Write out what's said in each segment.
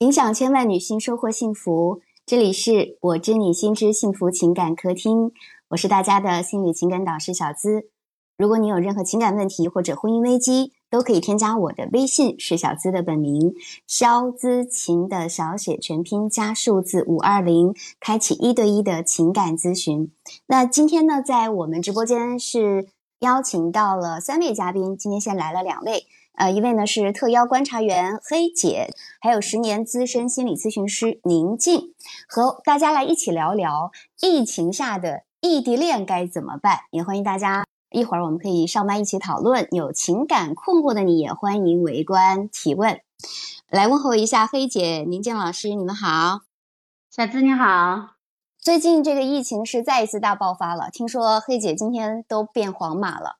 影响千万女性收获幸福，这里是我知你心知幸福情感客厅，我是大家的心理情感导师小资。如果你有任何情感问题或者婚姻危机，都可以添加我的微信，是小资的本名肖资琴的小写全拼加数字五二零，开启一对一的情感咨询。那今天呢，在我们直播间是邀请到了三位嘉宾，今天先来了两位。呃，一位呢是特邀观察员黑姐，还有十年资深心理咨询师宁静，和大家来一起聊聊疫情下的异地恋该怎么办。也欢迎大家一会儿我们可以上麦一起讨论。有情感困惑的你也欢迎围观提问。来问候一下黑姐、宁静老师，你们好。小资你好。最近这个疫情是再一次大爆发了，听说黑姐今天都变黄码了。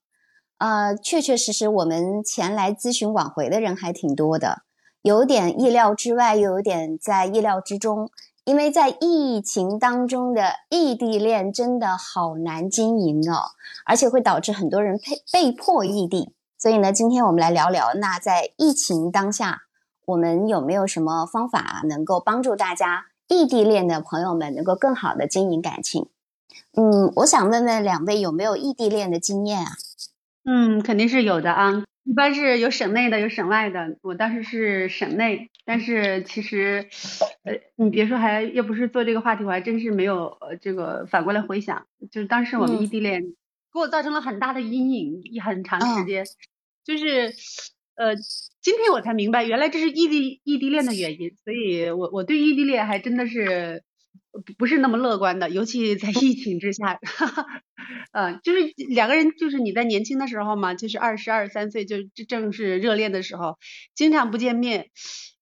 呃，确确实实，我们前来咨询挽回的人还挺多的，有点意料之外，又有点在意料之中。因为在疫情当中的异地恋真的好难经营哦，而且会导致很多人被被迫异地。所以呢，今天我们来聊聊，那在疫情当下，我们有没有什么方法能够帮助大家异地恋的朋友们能够更好的经营感情？嗯，我想问问两位有没有异地恋的经验啊？嗯，肯定是有的啊。一般是有省内的，有省外的。我当时是省内，但是其实，呃，你别说，还要不是做这个话题，我还真是没有呃这个反过来回想，就是当时我们异地恋给我造成了很大的阴影，一很长时间。就是呃，今天我才明白，原来这是异地异地恋的原因。所以我我对异地恋还真的是。不是那么乐观的，尤其在疫情之下，嗯，就是两个人，就是你在年轻的时候嘛，就是二十二三岁，就正是热恋的时候，经常不见面，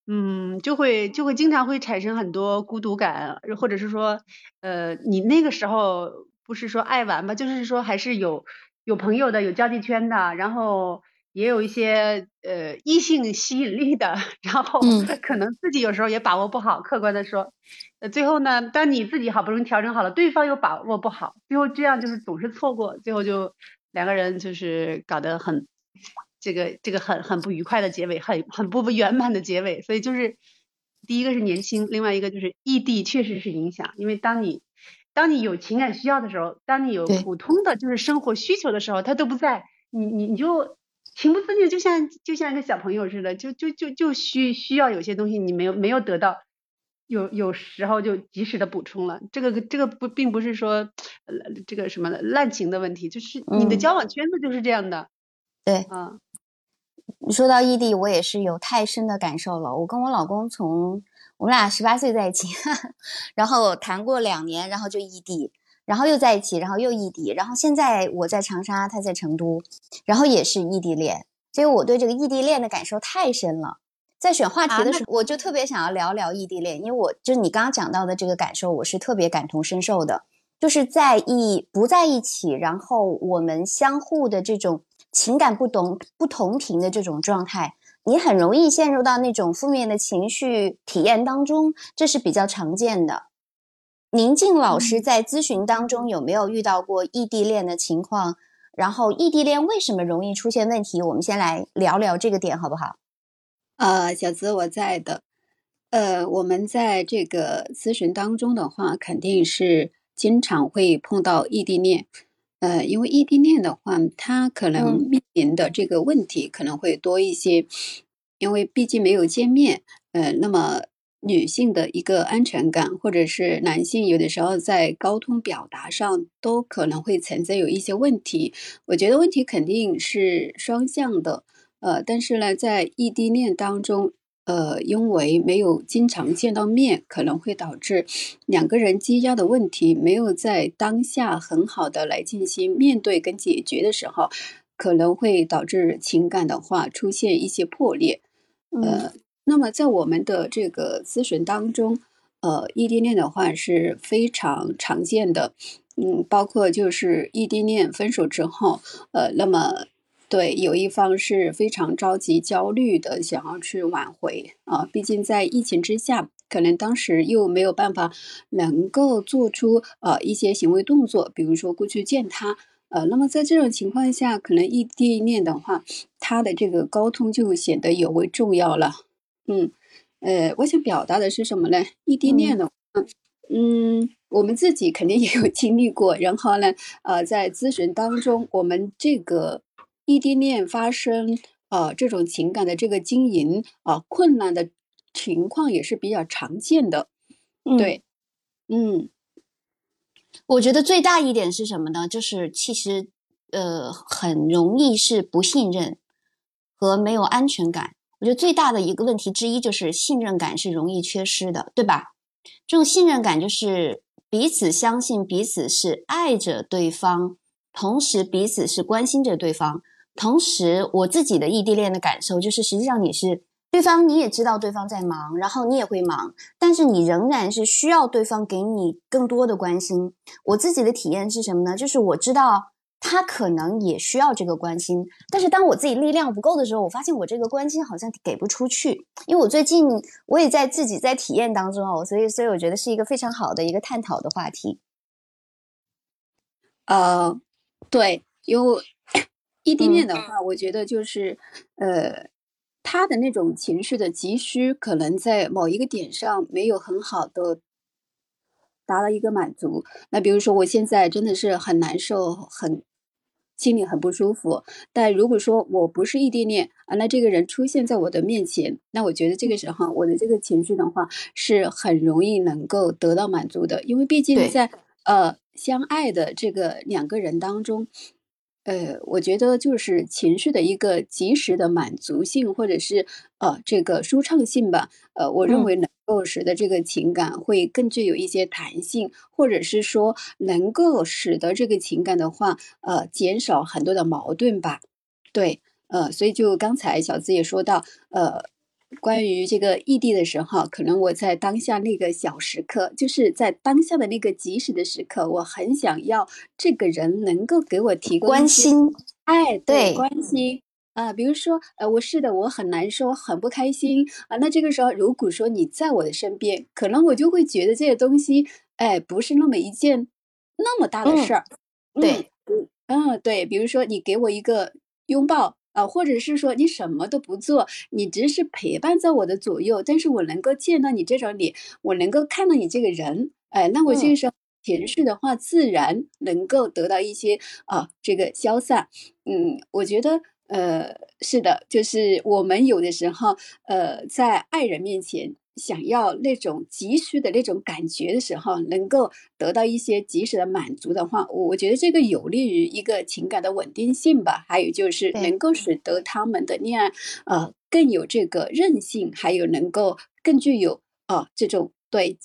嗯，就会就会经常会产生很多孤独感，或者是说，呃，你那个时候不是说爱玩吧，就是说还是有有朋友的，有交际圈的，然后。也有一些呃异性吸引力的，然后 可能自己有时候也把握不好。客观的说，呃，最后呢，当你自己好不容易调整好了，对方又把握不好，最后这样就是总是错过，最后就两个人就是搞得很这个这个很很不愉快的结尾，很很不圆满的结尾。所以就是第一个是年轻，另外一个就是异地确实是影响，因为当你当你有情感需要的时候，当你有普通的就是生活需求的时候，他都不在，你你你就。情不自禁，就像就像一个小朋友似的，就就就就需需要有些东西你没有没有得到，有有时候就及时的补充了。这个这个不并不是说这个什么滥情的问题，就是你的交往圈子就是这样的。对，嗯，你说到异地，我也是有太深的感受了。我跟我老公从我们俩十八岁在一起，然后谈过两年，然后就异地。然后又在一起，然后又异地，然后现在我在长沙，他在成都，然后也是异地恋，所以我对这个异地恋的感受太深了。在选话题的时候，我就特别想要聊聊异地恋，因为我就是你刚刚讲到的这个感受，我是特别感同身受的。就是在一不在一起，然后我们相互的这种情感不同不同频的这种状态，你很容易陷入到那种负面的情绪体验当中，这是比较常见的。宁静老师在咨询当中有没有遇到过异地恋的情况？然后异地恋为什么容易出现问题？我们先来聊聊这个点，好不好？呃，小资我在的。呃，我们在这个咨询当中的话，肯定是经常会碰到异地恋。呃，因为异地恋的话，它可能面临的这个问题可能会多一些，因为毕竟没有见面。呃，那么。女性的一个安全感，或者是男性有的时候在沟通表达上都可能会存在有一些问题。我觉得问题肯定是双向的，呃，但是呢，在异地恋当中，呃，因为没有经常见到面，可能会导致两个人积压的问题没有在当下很好的来进行面对跟解决的时候，可能会导致情感的话出现一些破裂，呃。那么在我们的这个咨询当中，呃，异地恋的话是非常常见的，嗯，包括就是异地恋分手之后，呃，那么对有一方是非常着急、焦虑的，想要去挽回啊，毕竟在疫情之下，可能当时又没有办法能够做出呃一些行为动作，比如说过去见他，呃，那么在这种情况下，可能异地恋的话，他的这个沟通就显得尤为重要了。嗯，呃，我想表达的是什么呢？异地恋的话，嗯，我们自己肯定也有经历过。然后呢，呃，在咨询当中，我们这个异地恋发生呃，这种情感的这个经营啊困难的情况也是比较常见的。对，嗯，我觉得最大一点是什么呢？就是其实呃，很容易是不信任和没有安全感。我觉得最大的一个问题之一就是信任感是容易缺失的，对吧？这种信任感就是彼此相信彼此是爱着对方，同时彼此是关心着对方。同时，我自己的异地恋的感受就是，实际上你是对方，你也知道对方在忙，然后你也会忙，但是你仍然是需要对方给你更多的关心。我自己的体验是什么呢？就是我知道。他可能也需要这个关心，但是当我自己力量不够的时候，我发现我这个关心好像给不出去。因为我最近我也在自己在体验当中哦，所以所以我觉得是一个非常好的一个探讨的话题。呃，对，因为异地恋的话，我觉得就是呃，他的那种情绪的急需，可能在某一个点上没有很好的。达到一个满足。那比如说，我现在真的是很难受，很心里很不舒服。但如果说我不是异地恋啊，那这个人出现在我的面前，那我觉得这个时候我的这个情绪的话是很容易能够得到满足的，因为毕竟在呃相爱的这个两个人当中。呃，我觉得就是情绪的一个及时的满足性，或者是呃这个舒畅性吧。呃，我认为能够使的这个情感会更具有一些弹性，或者是说能够使得这个情感的话，呃，减少很多的矛盾吧。对，呃，所以就刚才小资也说到，呃。关于这个异地的时候，可能我在当下那个小时刻，就是在当下的那个及时的时刻，我很想要这个人能够给我提供关心，哎，对，关心啊，比如说，呃，我是的，我很难受，很不开心啊。那这个时候，如果说你在我的身边，可能我就会觉得这些东西，哎，不是那么一件那么大的事儿。对，嗯，对，比如说你给我一个拥抱。啊，或者是说你什么都不做，你只是陪伴在我的左右，但是我能够见到你这张脸，我能够看到你这个人，哎，那我这个时候情绪的话，自然能够得到一些啊这个消散。嗯，我觉得呃是的，就是我们有的时候呃在爱人面前。想要那种急需的那种感觉的时候，能够得到一些及时的满足的话，我觉得这个有利于一个情感的稳定性吧。还有就是能够使得他们的恋爱，呃，更有这个韧性，还有能够更具有啊这种对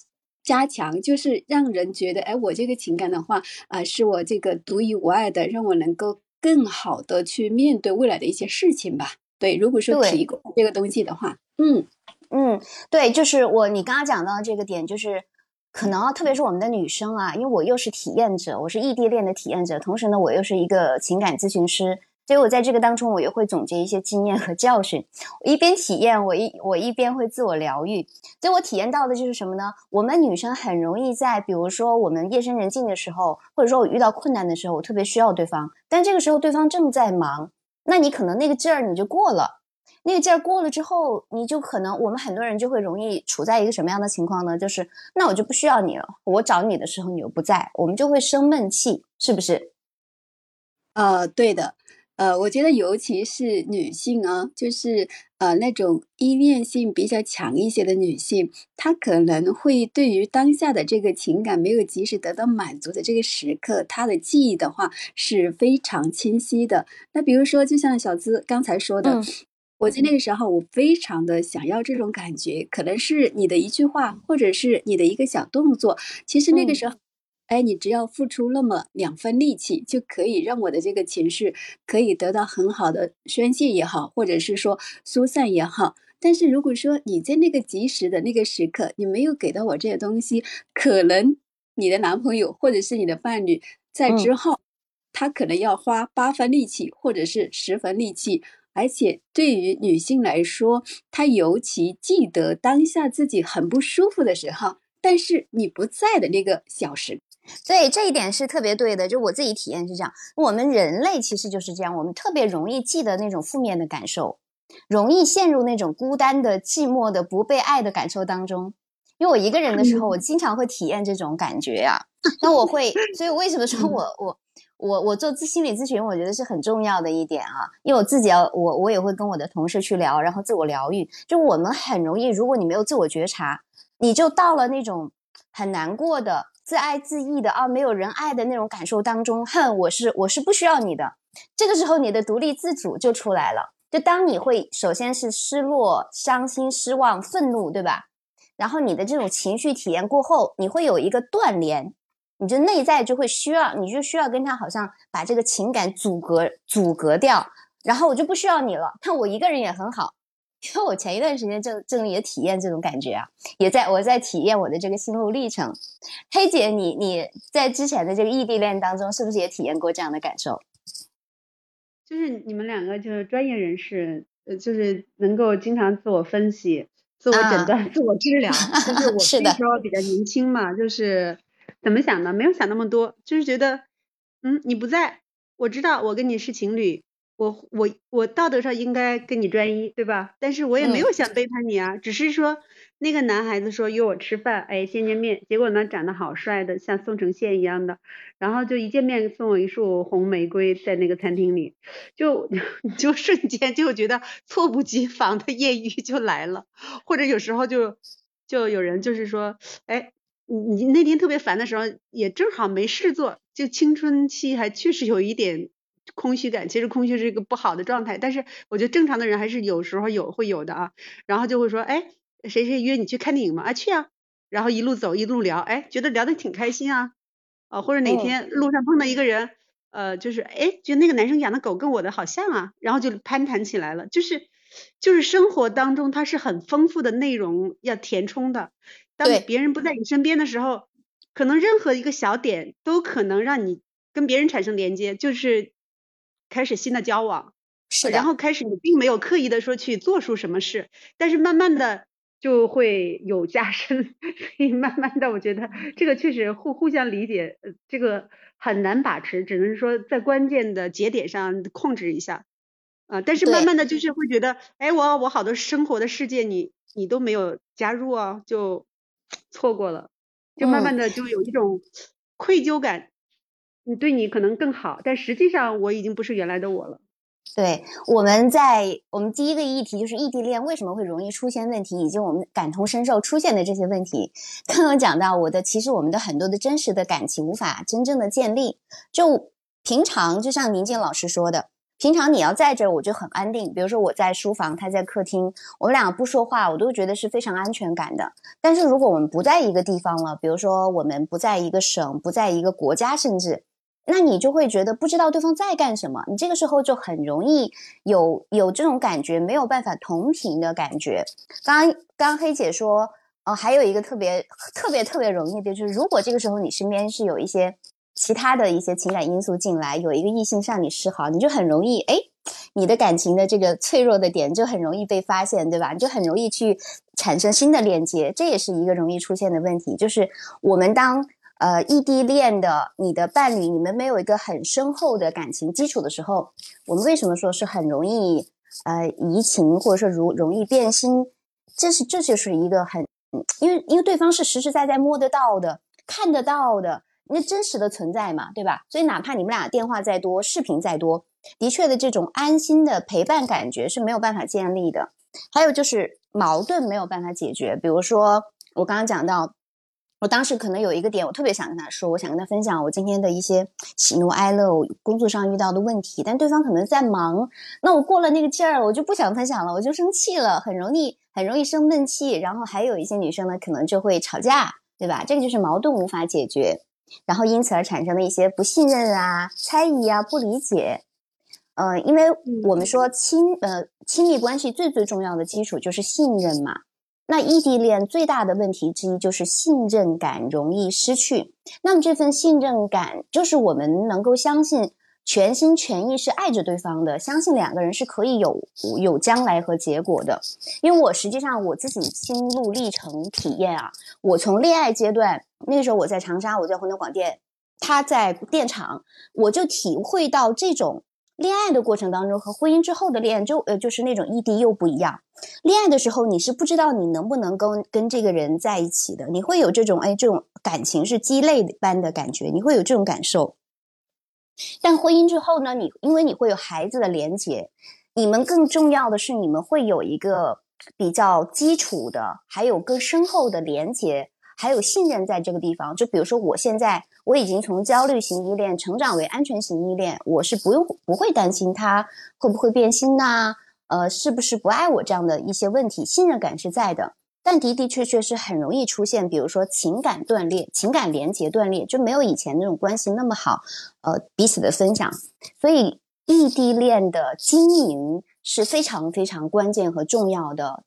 加强，就是让人觉得，哎，我这个情感的话，啊，是我这个独一无二的，让我能够更好的去面对未来的一些事情吧。对，如果说提供这个东西的话，嗯。嗯，对，就是我你刚刚讲到这个点，就是可能特别是我们的女生啊，因为我又是体验者，我是异地恋的体验者，同时呢，我又是一个情感咨询师，所以我在这个当中，我也会总结一些经验和教训。我一边体验，我一我一边会自我疗愈。所以我体验到的就是什么呢？我们女生很容易在，比如说我们夜深人静的时候，或者说我遇到困难的时候，我特别需要对方，但这个时候对方正在忙，那你可能那个劲儿你就过了。那个劲儿过了之后，你就可能我们很多人就会容易处在一个什么样的情况呢？就是那我就不需要你了，我找你的时候你又不在，我们就会生闷气，是不是？呃，对的，呃，我觉得尤其是女性啊，就是呃那种依恋性比较强一些的女性，她可能会对于当下的这个情感没有及时得到满足的这个时刻，她的记忆的话是非常清晰的。那比如说，就像小资刚才说的。我在那个时候，我非常的想要这种感觉，可能是你的一句话，或者是你的一个小动作。其实那个时候，哎，你只要付出那么两分力气，就可以让我的这个情绪可以得到很好的宣泄也好，或者是说疏散也好。但是如果说你在那个及时的那个时刻，你没有给到我这些东西，可能你的男朋友或者是你的伴侣在之后，他可能要花八分力气，或者是十分力气。而且对于女性来说，她尤其记得当下自己很不舒服的时候，但是你不在的那个小时，所以这一点是特别对的。就我自己体验是这样，我们人类其实就是这样，我们特别容易记得那种负面的感受。容易陷入那种孤单的、寂寞的、不被爱的感受当中。因为我一个人的时候，我经常会体验这种感觉呀。那我会，所以为什么说我我我我做咨心理咨询，我觉得是很重要的一点啊。因为我自己要我我也会跟我的同事去聊，然后自我疗愈。就我们很容易，如果你没有自我觉察，你就到了那种很难过的、自爱自义的啊，没有人爱的那种感受当中。哼，我是我是不需要你的。这个时候，你的独立自主就出来了。就当你会首先是失落、伤心、失望、愤怒，对吧？然后你的这种情绪体验过后，你会有一个断联，你就内在就会需要，你就需要跟他好像把这个情感阻隔阻隔掉，然后我就不需要你了。那我一个人也很好，因为我前一段时间正正也体验这种感觉啊，也在我在体验我的这个心路历程。黑姐，你你在之前的这个异地恋当中，是不是也体验过这样的感受？就是你们两个就是专业人士，呃，就是能够经常自我分析、自我诊断、自我治疗。就是我那时候比较年轻嘛，就是怎么想的？没有想那么多，就是觉得，嗯，你不在，我知道我跟你是情侣，我我我道德上应该跟你专一，对吧？但是我也没有想背叛你啊，只是说。那个男孩子说约我吃饭，哎，见见面。结果呢，长得好帅的，像宋承宪一样的。然后就一见面送我一束红玫瑰，在那个餐厅里，就 就瞬间就觉得猝不及防的艳遇就来了。或者有时候就就有人就是说，哎，你你那天特别烦的时候，也正好没事做，就青春期还确实有一点空虚感。其实空虚是一个不好的状态，但是我觉得正常的人还是有时候有会有的啊。然后就会说，哎。谁谁约你去看电影吗？啊，去啊，然后一路走一路聊，哎，觉得聊得挺开心啊，啊，或者哪天路上碰到一个人，呃，就是哎，觉得那个男生养的狗跟我的好像啊，然后就攀谈起来了，就是就是生活当中它是很丰富的内容要填充的，当别人不在你身边的时候，可能任何一个小点都可能让你跟别人产生连接，就是开始新的交往，是然后开始你并没有刻意的说去做出什么事，但是慢慢的。就会有加深，所以慢慢的，我觉得这个确实互互相理解，呃，这个很难把持，只能说在关键的节点上控制一下，啊，但是慢慢的就是会觉得，哎，我我好多生活的世界你你都没有加入啊，就错过了，就慢慢的就有一种愧疚感，你对你可能更好，但实际上我已经不是原来的我了。对，我们在我们第一个议题就是异地恋为什么会容易出现问题，以及我们感同身受出现的这些问题。刚刚讲到我的，其实我们的很多的真实的感情无法真正的建立。就平常，就像宁静老师说的，平常你要在这儿，我就很安定。比如说我在书房，他在客厅，我们两个不说话，我都觉得是非常安全感的。但是如果我们不在一个地方了，比如说我们不在一个省，不在一个国家，甚至。那你就会觉得不知道对方在干什么，你这个时候就很容易有有这种感觉，没有办法同频的感觉。刚刚黑姐说，呃，还有一个特别特别特别容易的，就是如果这个时候你身边是有一些其他的一些情感因素进来，有一个异性向你示好，你就很容易，哎，你的感情的这个脆弱的点就很容易被发现，对吧？你就很容易去产生新的链接，这也是一个容易出现的问题，就是我们当。呃，异地恋的你的伴侣，你们没有一个很深厚的感情基础的时候，我们为什么说是很容易呃移情，或者说如容易变心？这是这就是一个很，因为因为对方是实实在在摸得到的、看得到的，那真实的存在嘛，对吧？所以哪怕你们俩电话再多、视频再多，的确的这种安心的陪伴感觉是没有办法建立的。还有就是矛盾没有办法解决，比如说我刚刚讲到。我当时可能有一个点，我特别想跟他说，我想跟他分享我今天的一些喜怒哀乐，我工作上遇到的问题，但对方可能在忙，那我过了那个劲儿，我就不想分享了，我就生气了，很容易很容易生闷气，然后还有一些女生呢，可能就会吵架，对吧？这个就是矛盾无法解决，然后因此而产生的一些不信任啊、猜疑啊、不理解，呃，因为我们说亲呃亲密关系最最重要的基础就是信任嘛。那异地恋最大的问题之一就是信任感容易失去。那么这份信任感，就是我们能够相信全心全意是爱着对方的，相信两个人是可以有有将来和结果的。因为我实际上我自己心路历程体验啊，我从恋爱阶段那时候我在长沙，我在湖南广电，他在电厂，我就体会到这种恋爱的过程当中和婚姻之后的恋爱就呃就是那种异地又不一样。恋爱的时候你是不知道你能不能跟跟这个人在一起的，你会有这种哎这种感情是鸡肋般的感觉，你会有这种感受。但婚姻之后呢，你因为你会有孩子的连结，你们更重要的是你们会有一个比较基础的，还有更深厚的连结，还有信任在这个地方。就比如说我现在。我已经从焦虑型依恋成长为安全型依恋，我是不用不会担心他会不会变心呐，呃，是不是不爱我这样的一些问题，信任感是在的。但的的确确是很容易出现，比如说情感断裂、情感连接断裂，就没有以前那种关系那么好，呃，彼此的分享。所以异地恋的经营是非常非常关键和重要的，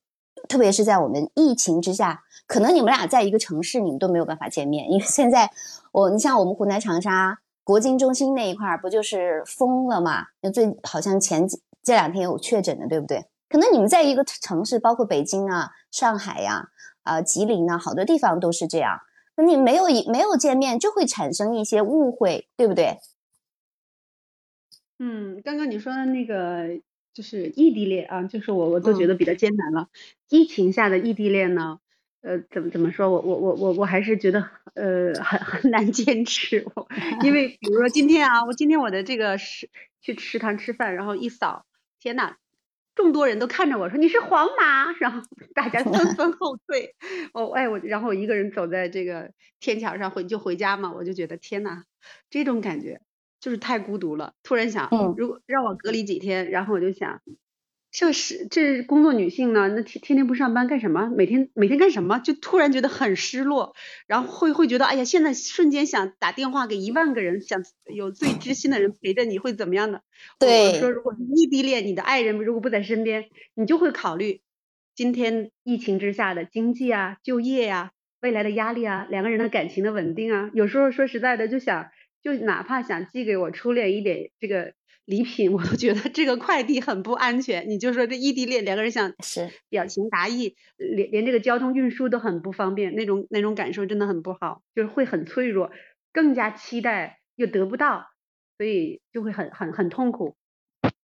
特别是在我们疫情之下，可能你们俩在一个城市，你们都没有办法见面，因为现在。我，你像我们湖南长沙国金中心那一块儿，不就是封了嘛？那最好像前几这两天有确诊的，对不对？可能你们在一个城市，包括北京啊、上海呀、啊吉林啊，好多地方都是这样。那你没有一没有见面，就会产生一些误会，对不对？嗯，刚刚你说的那个就是异地恋啊，就是我我都觉得比较艰难了。疫情下的异地恋呢？呃，怎么怎么说？我我我我我还是觉得呃很很难坚持。因为比如说今天啊，我今天我的这个食去食堂吃饭，然后一扫，天呐，众多人都看着我说你是皇马，然后 大家纷纷后退。哦，哎我，然后我一个人走在这个天桥上回就回家嘛，我就觉得天呐，这种感觉就是太孤独了。突然想，如果让我隔离几天，然后我就想。这是这工作女性呢，那天天天不上班干什么？每天每天干什么？就突然觉得很失落，然后会会觉得，哎呀，现在瞬间想打电话给一万个人，想有最知心的人陪着你会怎么样的？对，说如果异地恋，你的爱人如果不在身边，你就会考虑今天疫情之下的经济啊、就业呀、未来的压力啊、两个人的感情的稳定啊。有时候说实在的，就想就哪怕想寄给我初恋一点这个。礼品我都觉得这个快递很不安全。你就说这异地恋两个人想是表情达意，连连这个交通运输都很不方便，那种那种感受真的很不好，就是会很脆弱，更加期待又得不到，所以就会很很很痛苦。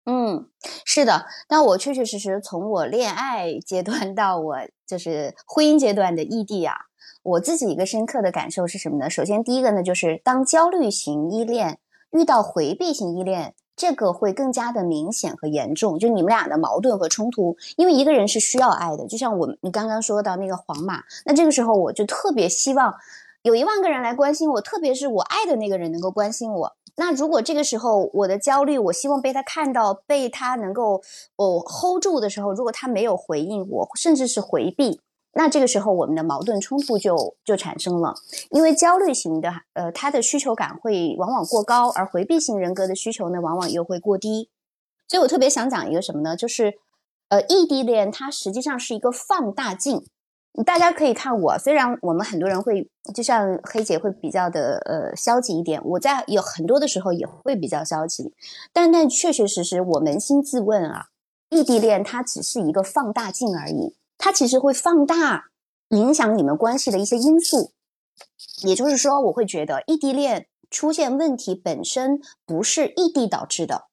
嗯，是的。但我确确实实从我恋爱阶段到我就是婚姻阶段的异地啊，我自己一个深刻的感受是什么呢？首先第一个呢，就是当焦虑型依恋遇到回避型依恋。这个会更加的明显和严重，就你们俩的矛盾和冲突，因为一个人是需要爱的，就像我你刚刚说到那个皇马，那这个时候我就特别希望有一万个人来关心我，特别是我爱的那个人能够关心我。那如果这个时候我的焦虑，我希望被他看到，被他能够哦 hold 住的时候，如果他没有回应我，甚至是回避。那这个时候，我们的矛盾冲突就就产生了，因为焦虑型的，呃，他的需求感会往往过高，而回避型人格的需求呢，往往又会过低。所以我特别想讲一个什么呢？就是，呃，异地恋它实际上是一个放大镜。大家可以看我，虽然我们很多人会，就像黑姐会比较的呃消极一点，我在有很多的时候也会比较消极，但但确确实实，我扪心自问啊，异地恋它只是一个放大镜而已。它其实会放大影响你们关系的一些因素，也就是说，我会觉得异地恋出现问题本身不是异地导致的。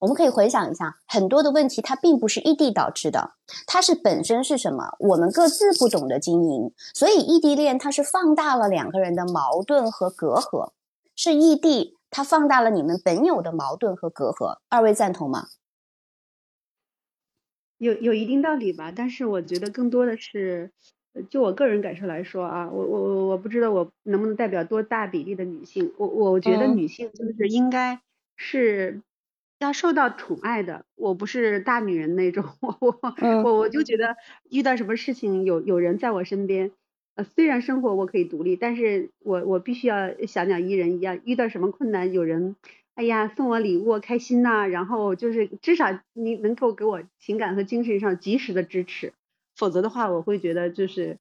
我们可以回想一下，很多的问题它并不是异地导致的，它是本身是什么？我们各自不懂得经营，所以异地恋它是放大了两个人的矛盾和隔阂，是异地它放大了你们本有的矛盾和隔阂。二位赞同吗？有有一定道理吧，但是我觉得更多的是，就我个人感受来说啊，我我我我不知道我能不能代表多大比例的女性，我我觉得女性就是应该是要受到宠爱的，我不是大女人那种，我我我我就觉得遇到什么事情有有人在我身边，呃虽然生活我可以独立，但是我我必须要小鸟依人一样，遇到什么困难有人。哎呀，送我礼物开心呐，然后就是至少你能够给我情感和精神上及时的支持，否则的话我会觉得就是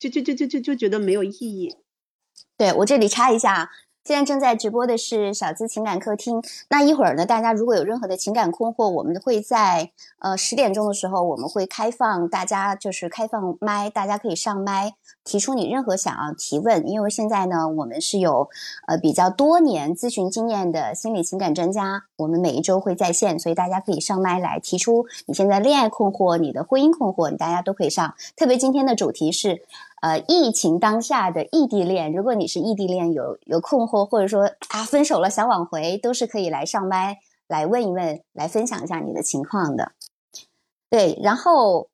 就就就就就就觉得没有意义。对我这里插一下，现在正在直播的是小资情感客厅。那一会儿呢，大家如果有任何的情感困惑，我们会在呃十点钟的时候，我们会开放大家就是开放麦，大家可以上麦提出你任何想要提问。因为现在呢，我们是有呃比较多年咨询经验的心理情感专家，我们每一周会在线，所以大家可以上麦来提出你现在恋爱困惑、你的婚姻困惑，大家都可以上。特别今天的主题是。呃，疫情当下的异地恋，如果你是异地恋，有有困惑，或者说啊分手了想挽回，都是可以来上麦来问一问，来分享一下你的情况的。对，然后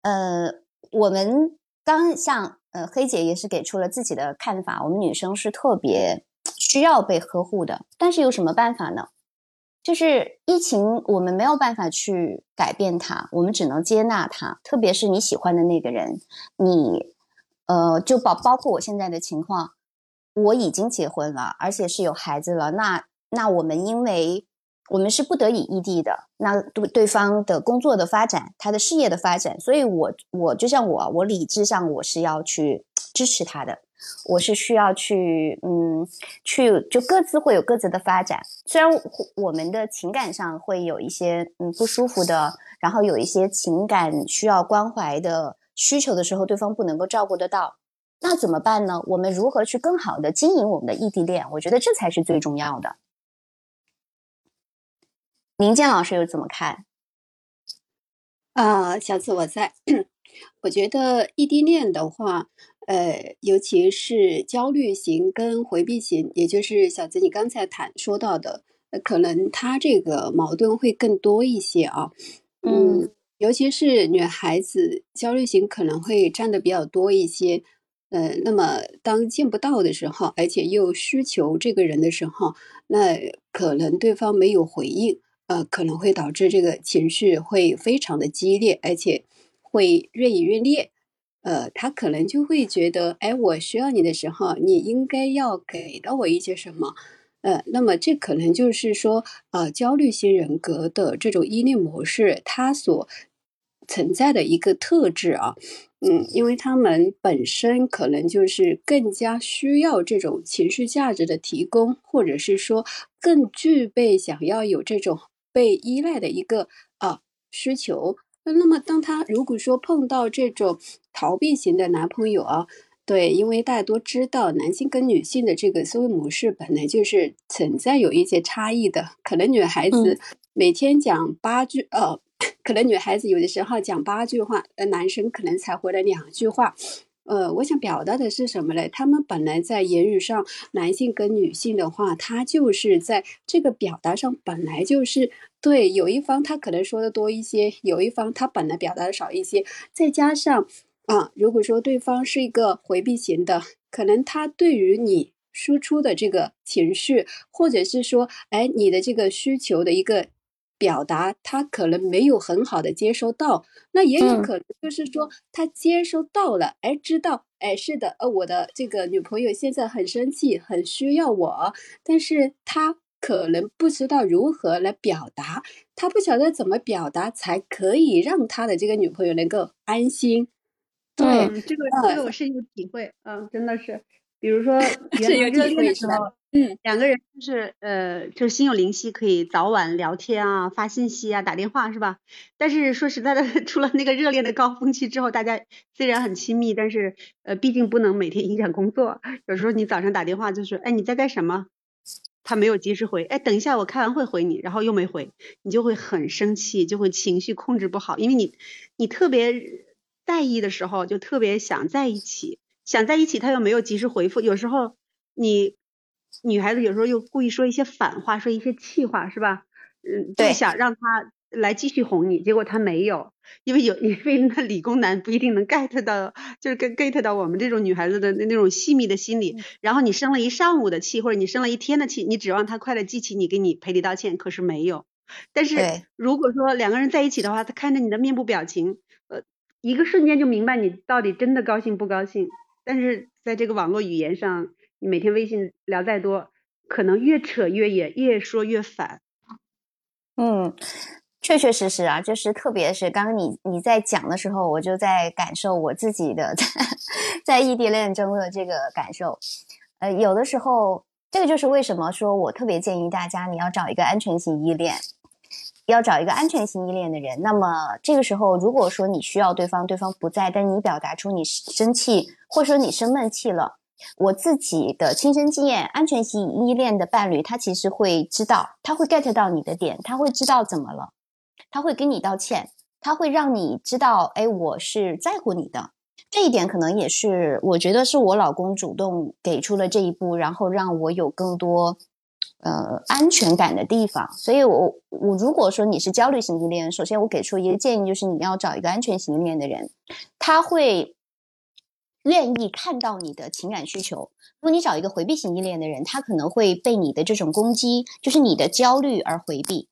呃，我们刚像呃黑姐也是给出了自己的看法，我们女生是特别需要被呵护的，但是有什么办法呢？就是疫情，我们没有办法去改变它，我们只能接纳它，特别是你喜欢的那个人，你。呃，就包包括我现在的情况，我已经结婚了，而且是有孩子了。那那我们因为我们是不得已异地的，那对对方的工作的发展，他的事业的发展，所以我我就像我，我理智上我是要去支持他的，我是需要去嗯去就各自会有各自的发展。虽然我们的情感上会有一些嗯不舒服的，然后有一些情感需要关怀的。需求的时候，对方不能够照顾得到，那怎么办呢？我们如何去更好的经营我们的异地恋？我觉得这才是最重要的。林健老师又怎么看？啊，小紫我在，我觉得异地恋的话，呃，尤其是焦虑型跟回避型，也就是小紫你刚才谈说到的，可能他这个矛盾会更多一些啊，嗯。尤其是女孩子焦虑型可能会占的比较多一些，呃，那么当见不到的时候，而且又需求这个人的时候，那可能对方没有回应，呃，可能会导致这个情绪会非常的激烈，而且会越演越烈，呃，他可能就会觉得，哎，我需要你的时候，你应该要给到我一些什么。呃，那么这可能就是说，呃，焦虑型人格的这种依恋模式，他所存在的一个特质啊，嗯，因为他们本身可能就是更加需要这种情绪价值的提供，或者是说更具备想要有这种被依赖的一个啊需求。那那么当他如果说碰到这种逃避型的男朋友啊，对，因为大家都知道，男性跟女性的这个思维模式本来就是存在有一些差异的，可能女孩子每天讲八句呃。可能女孩子有的时候讲八句话，呃，男生可能才回来两句话。呃，我想表达的是什么呢？他们本来在言语上，男性跟女性的话，他就是在这个表达上本来就是对有一方他可能说的多一些，有一方他本来表达的少一些。再加上啊，如果说对方是一个回避型的，可能他对于你输出的这个情绪，或者是说，哎，你的这个需求的一个。表达他可能没有很好的接收到，那也有可能就是说他接收到了，哎，知道，哎，是的，呃，我的这个女朋友现在很生气，很需要我，但是他可能不知道如何来表达，他不晓得怎么表达才可以让他的这个女朋友能够安心。对，这个这个我深有体会，嗯，真的是，比如说 原来热恋的时候。嗯，两个人就是呃，就是心有灵犀，可以早晚聊天啊，发信息啊，打电话是吧？但是说实在的，出了那个热恋的高峰期之后，大家虽然很亲密，但是呃，毕竟不能每天影响工作。有时候你早上打电话就是，哎，你在干什么？他没有及时回，哎，等一下我开完会回你，然后又没回，你就会很生气，就会情绪控制不好，因为你你特别在意的时候，就特别想在一起，想在一起，他又没有及时回复，有时候你。女孩子有时候又故意说一些反话，说一些气话，是吧？嗯，就想让他来继续哄你，结果他没有，因为有 因为那理工男不一定能 get 到，就是跟 get 到我们这种女孩子的那那种细密的心理。然后你生了一上午的气，或者你生了一天的气，你指望他快乐记起你，给你赔礼道歉，可是没有。但是如果说两个人在一起的话，他看着你的面部表情，呃，一个瞬间就明白你到底真的高兴不高兴。但是在这个网络语言上。你每天微信聊再多，可能越扯越远，越说越反。嗯，确确实实啊，就是特别是刚刚你你在讲的时候，我就在感受我自己的 在异地恋中的这个感受。呃，有的时候这个就是为什么说我特别建议大家，你要找一个安全型依恋，要找一个安全型依恋的人。那么这个时候，如果说你需要对方，对方不在，但你表达出你生气，或者说你生闷气了，我自己的亲身经验，安全型依恋的伴侣，他其实会知道，他会 get 到你的点，他会知道怎么了，他会跟你道歉，他会让你知道，哎，我是在乎你的。这一点可能也是，我觉得是我老公主动给出了这一步，然后让我有更多呃安全感的地方。所以，我我如果说你是焦虑型依恋，首先我给出一个建议，就是你要找一个安全型依恋的人，他会愿意看到你的情感需求。如果你找一个回避型依恋的人，他可能会被你的这种攻击，就是你的焦虑而回避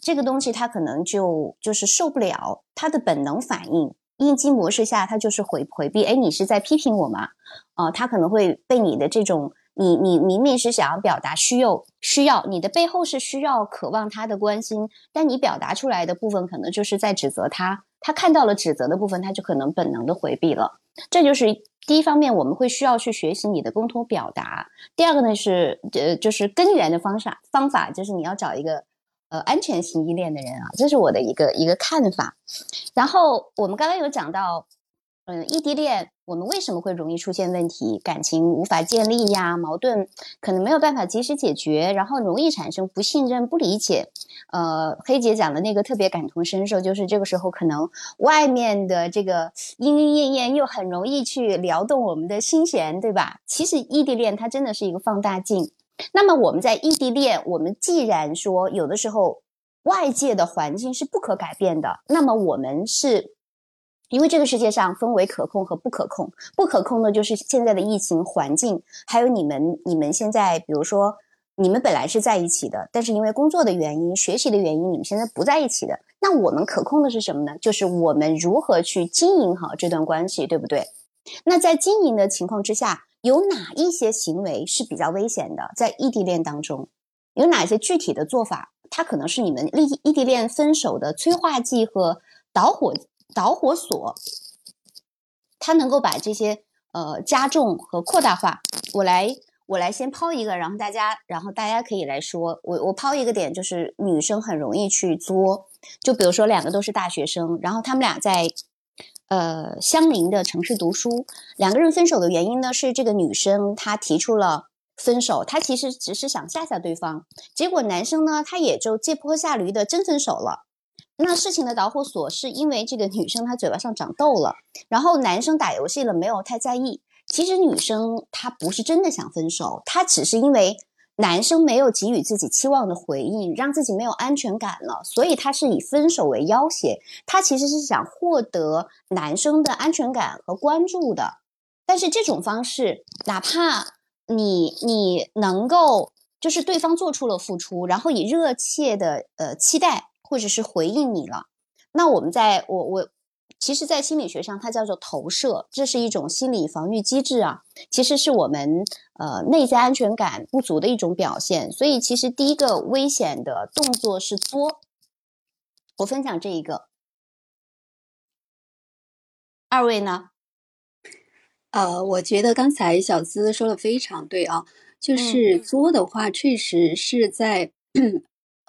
这个东西，他可能就就是受不了，他的本能反应。应激模式下，他就是回回避。哎，你是在批评我吗？啊，他可能会被你的这种，你你明明是想要表达需要需要，你的背后是需要渴望他的关心，但你表达出来的部分可能就是在指责他。他看到了指责的部分，他就可能本能的回避了。这就是第一方面，我们会需要去学习你的沟通表达。第二个呢是，呃，就是根源的方法方法，就是你要找一个。呃，安全型依恋的人啊，这是我的一个一个看法。然后我们刚刚有讲到，嗯，异地恋我们为什么会容易出现问题？感情无法建立呀，矛盾可能没有办法及时解决，然后容易产生不信任、不理解。呃，黑姐讲的那个特别感同身受，就是这个时候可能外面的这个莺莺燕燕又很容易去撩动我们的心弦，对吧？其实异地恋它真的是一个放大镜。那么我们在异地恋，我们既然说有的时候外界的环境是不可改变的，那么我们是因为这个世界上分为可控和不可控，不可控的就是现在的疫情环境，还有你们你们现在比如说你们本来是在一起的，但是因为工作的原因、学习的原因，你们现在不在一起的。那我们可控的是什么呢？就是我们如何去经营好这段关系，对不对？那在经营的情况之下。有哪一些行为是比较危险的？在异地恋当中，有哪些具体的做法？它可能是你们异异地恋分手的催化剂和导火导火索，它能够把这些呃加重和扩大化。我来我来先抛一个，然后大家然后大家可以来说。我我抛一个点，就是女生很容易去作，就比如说两个都是大学生，然后他们俩在。呃，相邻的城市读书，两个人分手的原因呢是这个女生她提出了分手，她其实只是想吓吓对方，结果男生呢他也就借坡下驴的真分手了。那事情的导火索是因为这个女生她嘴巴上长痘了，然后男生打游戏了没有太在意，其实女生她不是真的想分手，她只是因为。男生没有给予自己期望的回应，让自己没有安全感了，所以她是以分手为要挟。她其实是想获得男生的安全感和关注的。但是这种方式，哪怕你你能够就是对方做出了付出，然后以热切的呃期待或者是回应你了，那我们在我我。其实，在心理学上，它叫做投射，这是一种心理防御机制啊。其实是我们呃内在安全感不足的一种表现。所以，其实第一个危险的动作是作。我分享这一个，二位呢？呃，我觉得刚才小资说的非常对啊，就是作的话，确实是在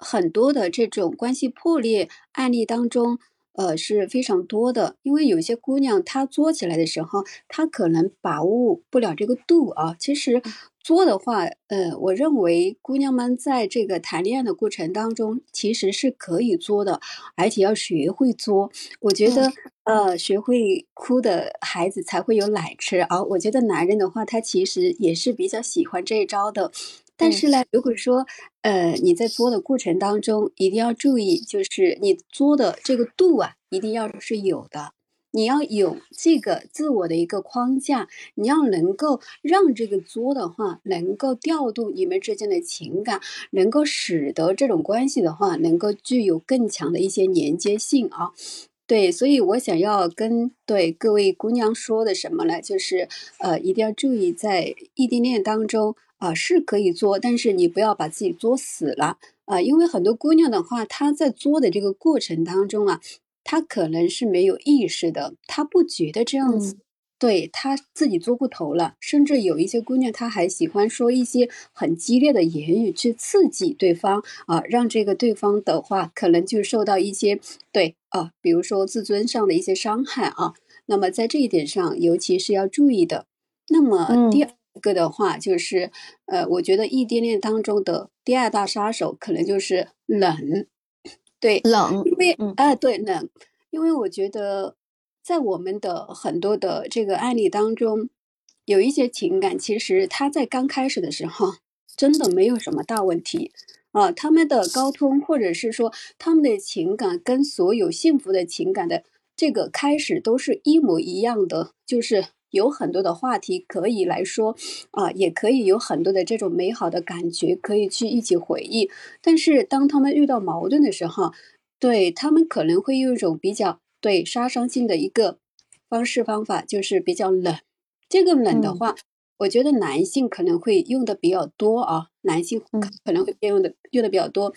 很多的这种关系破裂案例当中。呃，是非常多的，因为有些姑娘她作起来的时候，她可能把握不了这个度啊。其实作的话，呃，我认为姑娘们在这个谈恋爱的过程当中，其实是可以作的，而且要学会作。我觉得，呃，学会哭的孩子才会有奶吃啊。我觉得男人的话，他其实也是比较喜欢这一招的。但是呢，如果说，呃，你在作的过程当中，一定要注意，就是你作的这个度啊，一定要是有的。你要有这个自我的一个框架，你要能够让这个作的话，能够调动你们之间的情感，能够使得这种关系的话，能够具有更强的一些连接性啊。对，所以我想要跟对各位姑娘说的什么呢？就是，呃，一定要注意在异地恋当中。啊，是可以作，但是你不要把自己作死了啊！因为很多姑娘的话，她在作的这个过程当中啊，她可能是没有意识的，她不觉得这样子对她自己做过头了，甚至有一些姑娘，她还喜欢说一些很激烈的言语去刺激对方啊，让这个对方的话可能就受到一些对啊，比如说自尊上的一些伤害啊。那么在这一点上，尤其是要注意的。那么第二个的话，就是呃，我觉得异地恋当中的第二大杀手可能就是冷，对，冷，因为啊，对冷，因为我觉得。在我们的很多的这个案例当中，有一些情感，其实他在刚开始的时候真的没有什么大问题啊。他们的沟通，或者是说他们的情感，跟所有幸福的情感的这个开始都是一模一样的，就是有很多的话题可以来说啊，也可以有很多的这种美好的感觉可以去一起回忆。但是当他们遇到矛盾的时候，对他们可能会用一种比较。对杀伤性的一个方式方法就是比较冷，这个冷的话，我觉得男性可能会用的比较多啊，男性可能会用的用的比较多。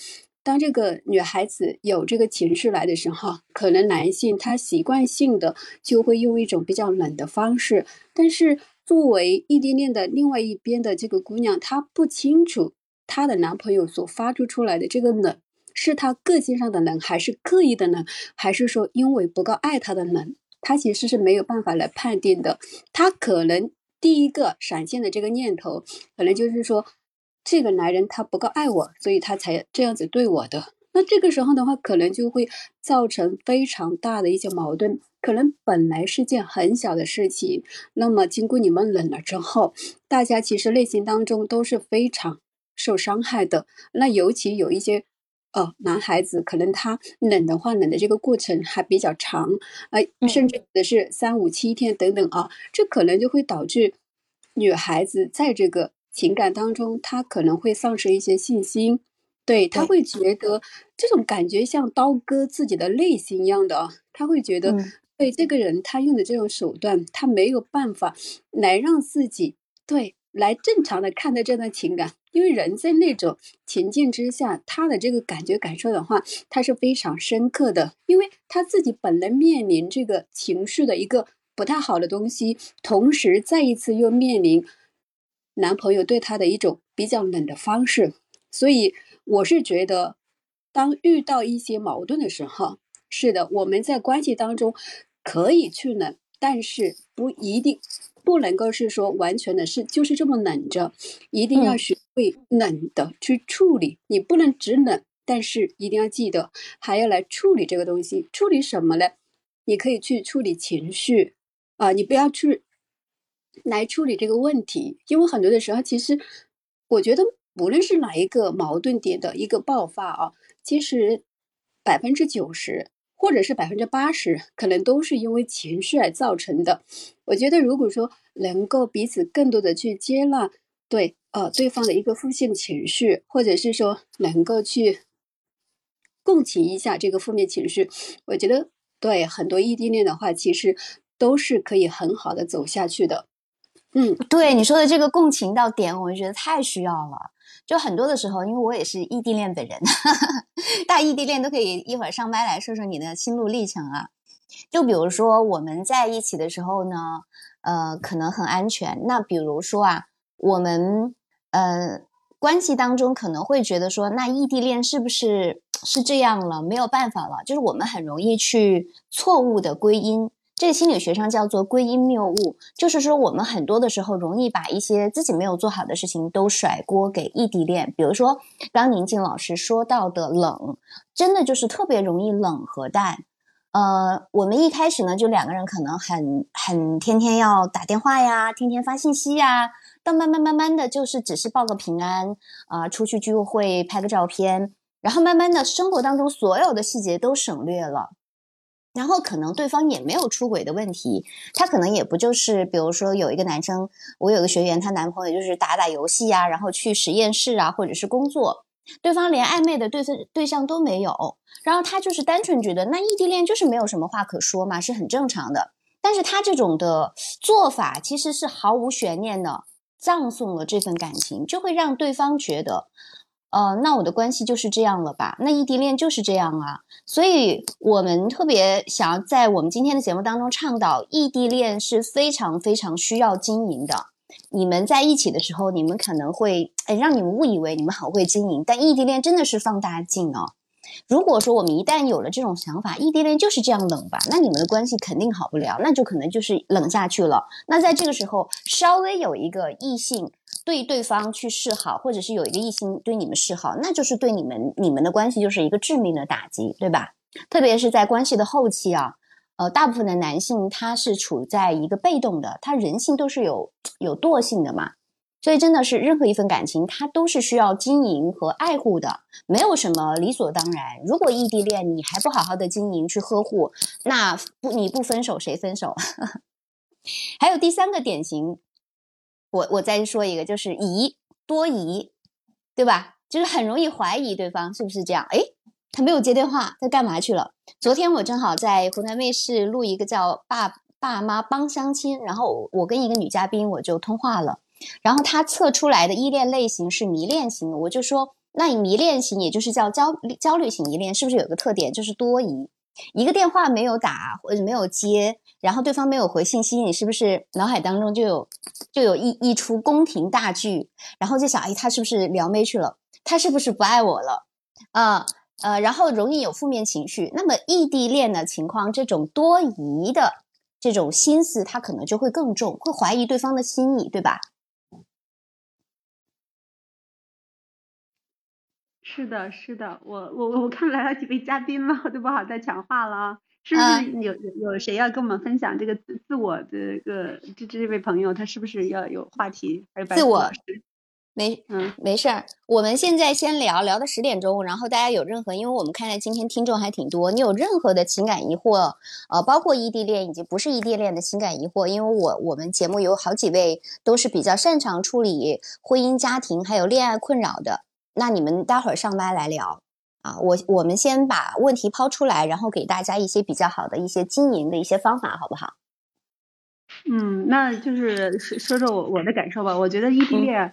当这个女孩子有这个情绪来的时候，可能男性他习惯性的就会用一种比较冷的方式。但是作为异地恋的另外一边的这个姑娘，她不清楚她的男朋友所发出出来的这个冷。是他个性上的冷，还是刻意的冷，还是说因为不够爱他的冷？他其实是没有办法来判定的。他可能第一个闪现的这个念头，可能就是说，这个男人他不够爱我，所以他才这样子对我的。那这个时候的话，可能就会造成非常大的一些矛盾。可能本来是件很小的事情，那么经过你们冷了之后，大家其实内心当中都是非常受伤害的。那尤其有一些。哦，男孩子可能他冷的话，冷的这个过程还比较长，呃，甚至的是三五七天等等啊，这可能就会导致女孩子在这个情感当中，他可能会丧失一些信心，对他会觉得这种感觉像刀割自己的内心一样的啊，她会觉得对这个人他用的这种手段，他没有办法来让自己对来正常的看待这段情感。因为人在那种情境之下，他的这个感觉感受的话，他是非常深刻的。因为他自己本来面临这个情绪的一个不太好的东西，同时再一次又面临男朋友对她的一种比较冷的方式，所以我是觉得，当遇到一些矛盾的时候，是的，我们在关系当中可以去冷，但是不一定。不能够是说完全的是就是这么冷着，一定要学会冷的去处理。你不能只冷，但是一定要记得还要来处理这个东西。处理什么呢？你可以去处理情绪啊，你不要去来处理这个问题。因为很多的时候，其实我觉得无论是哪一个矛盾点的一个爆发啊，其实百分之九十。或者是百分之八十，可能都是因为情绪而造成的。我觉得，如果说能够彼此更多的去接纳对呃对方的一个负面情绪，或者是说能够去共情一下这个负面情绪，我觉得对很多异地恋的话，其实都是可以很好的走下去的。嗯，对你说的这个共情到点，我就觉得太需要了。就很多的时候，因为我也是异地恋本人，哈 哈大异地恋都可以一会儿上麦来说说你的心路历程啊。就比如说我们在一起的时候呢，呃，可能很安全。那比如说啊，我们呃关系当中可能会觉得说，那异地恋是不是 是这样了？没有办法了，就是我们很容易去错误的归因。这个心理学上叫做归因谬误，就是说我们很多的时候容易把一些自己没有做好的事情都甩锅给异地恋。比如说刚宁静老师说到的冷，真的就是特别容易冷和淡。呃，我们一开始呢就两个人可能很很天天要打电话呀，天天发信息呀，到慢慢慢慢的就是只是报个平安啊，出去聚会拍个照片，然后慢慢的生活当中所有的细节都省略了。然后可能对方也没有出轨的问题，他可能也不就是，比如说有一个男生，我有个学员，她男朋友就是打打游戏呀，然后去实验室啊，或者是工作，对方连暧昧的对象对象都没有，然后他就是单纯觉得那异地恋就是没有什么话可说嘛，是很正常的。但是他这种的做法其实是毫无悬念的葬送了这份感情，就会让对方觉得，呃，那我的关系就是这样了吧？那异地恋就是这样啊。所以我们特别想要在我们今天的节目当中倡导，异地恋是非常非常需要经营的。你们在一起的时候，你们可能会哎让你们误以为你们很会经营，但异地恋真的是放大镜哦。如果说我们一旦有了这种想法，异地恋就是这样冷吧，那你们的关系肯定好不了，那就可能就是冷下去了。那在这个时候，稍微有一个异性对对方去示好，或者是有一个异性对你们示好，那就是对你们你们的关系就是一个致命的打击，对吧？特别是在关系的后期啊，呃，大部分的男性他是处在一个被动的，他人性都是有有惰性的嘛。所以真的是任何一份感情，它都是需要经营和爱护的，没有什么理所当然。如果异地恋你还不好好的经营去呵护，那不你不分手谁分手？还有第三个典型，我我再说一个，就是疑多疑，对吧？就是很容易怀疑对方是不是这样。哎，他没有接电话，他干嘛去了？昨天我正好在湖南卫视录一个叫《爸爸妈帮相亲》，然后我跟一个女嘉宾我就通话了。然后他测出来的依恋类型是迷恋型，我就说，那你迷恋型，也就是叫焦焦虑型依恋，是不是有个特点就是多疑？一个电话没有打或者没有接，然后对方没有回信息，你是不是脑海当中就有就有一一出宫廷大剧？然后就想，哎，他是不是撩妹去了？他是不是不爱我了？啊呃，然后容易有负面情绪。那么异地恋的情况，这种多疑的这种心思，他可能就会更重，会怀疑对方的心意，对吧？是的，是的，我我我看来了几位嘉宾了，我都不好再抢话了啊！是不是有有有谁要跟我们分享这个自自我的个这这位朋友，他是不是要有话题？还是自我？没嗯没事儿，我们现在先聊聊到十点钟，然后大家有任何，因为我们看来今天听众还挺多，你有任何的情感疑惑，呃，包括异地恋以及不是异地恋的情感疑惑，因为我我们节目有好几位都是比较擅长处理婚姻家庭还有恋爱困扰的。那你们待会儿上麦来聊啊，我我们先把问题抛出来，然后给大家一些比较好的一些经营的一些方法，好不好？嗯，那就是说说说我我的感受吧。我觉得异地恋，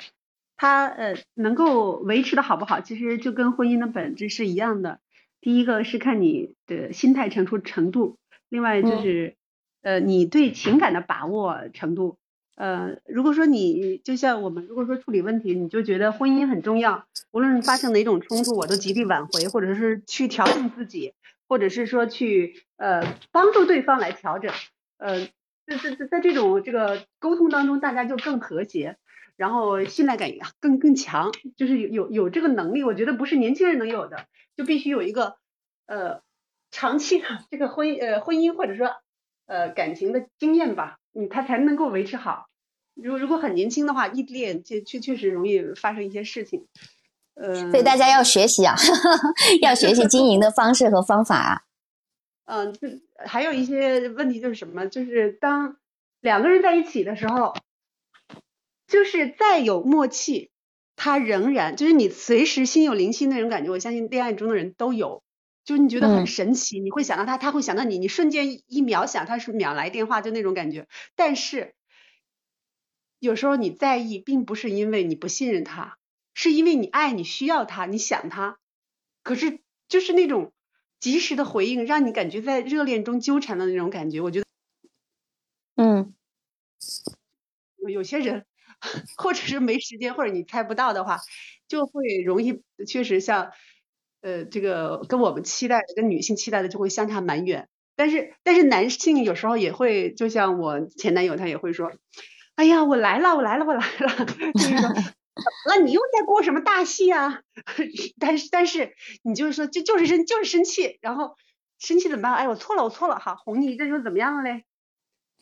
它呃能够维持的好不好，其实就跟婚姻的本质是一样的。第一个是看你的心态成熟程度，另外就是呃你对情感的把握程度。呃，如果说你就像我们，如果说处理问题，你就觉得婚姻很重要，无论发生哪种冲突，我都极力挽回，或者是去调整自己，或者是说去呃帮助对方来调整，呃，在在在在这种这个沟通当中，大家就更和谐，然后信赖感也更更强，就是有有有这个能力，我觉得不是年轻人能有的，就必须有一个呃长期的这个婚呃婚姻或者说呃感情的经验吧。嗯，他才能够维持好。如如果很年轻的话，异地恋确确确实容易发生一些事情。呃，所以大家要学习啊，要学习经营的方式和方法啊。嗯，这还有一些问题就是什么？就是当两个人在一起的时候，就是再有默契，他仍然就是你随时心有灵犀那种感觉。我相信恋爱中的人都有。就是你觉得很神奇，你会想到他，他会想到你，你瞬间一秒想他是秒来电话，就那种感觉。但是有时候你在意，并不是因为你不信任他，是因为你爱你需要他，你想他。可是就是那种及时的回应，让你感觉在热恋中纠缠的那种感觉。我觉得，嗯，有有些人 或者是没时间，或者你猜不到的话，就会容易确实像。呃，这个跟我们期待的，跟女性期待的就会相差蛮远。但是，但是男性有时候也会，就像我前男友，他也会说：“哎呀，我来了，我来了，我来了。”就是说，那你又在过什么大戏啊？但是，但是你就是说，就就是生，就是生气，然后生气怎么办？哎，我错了，我错了，好，哄你，一阵又怎么样了嘞？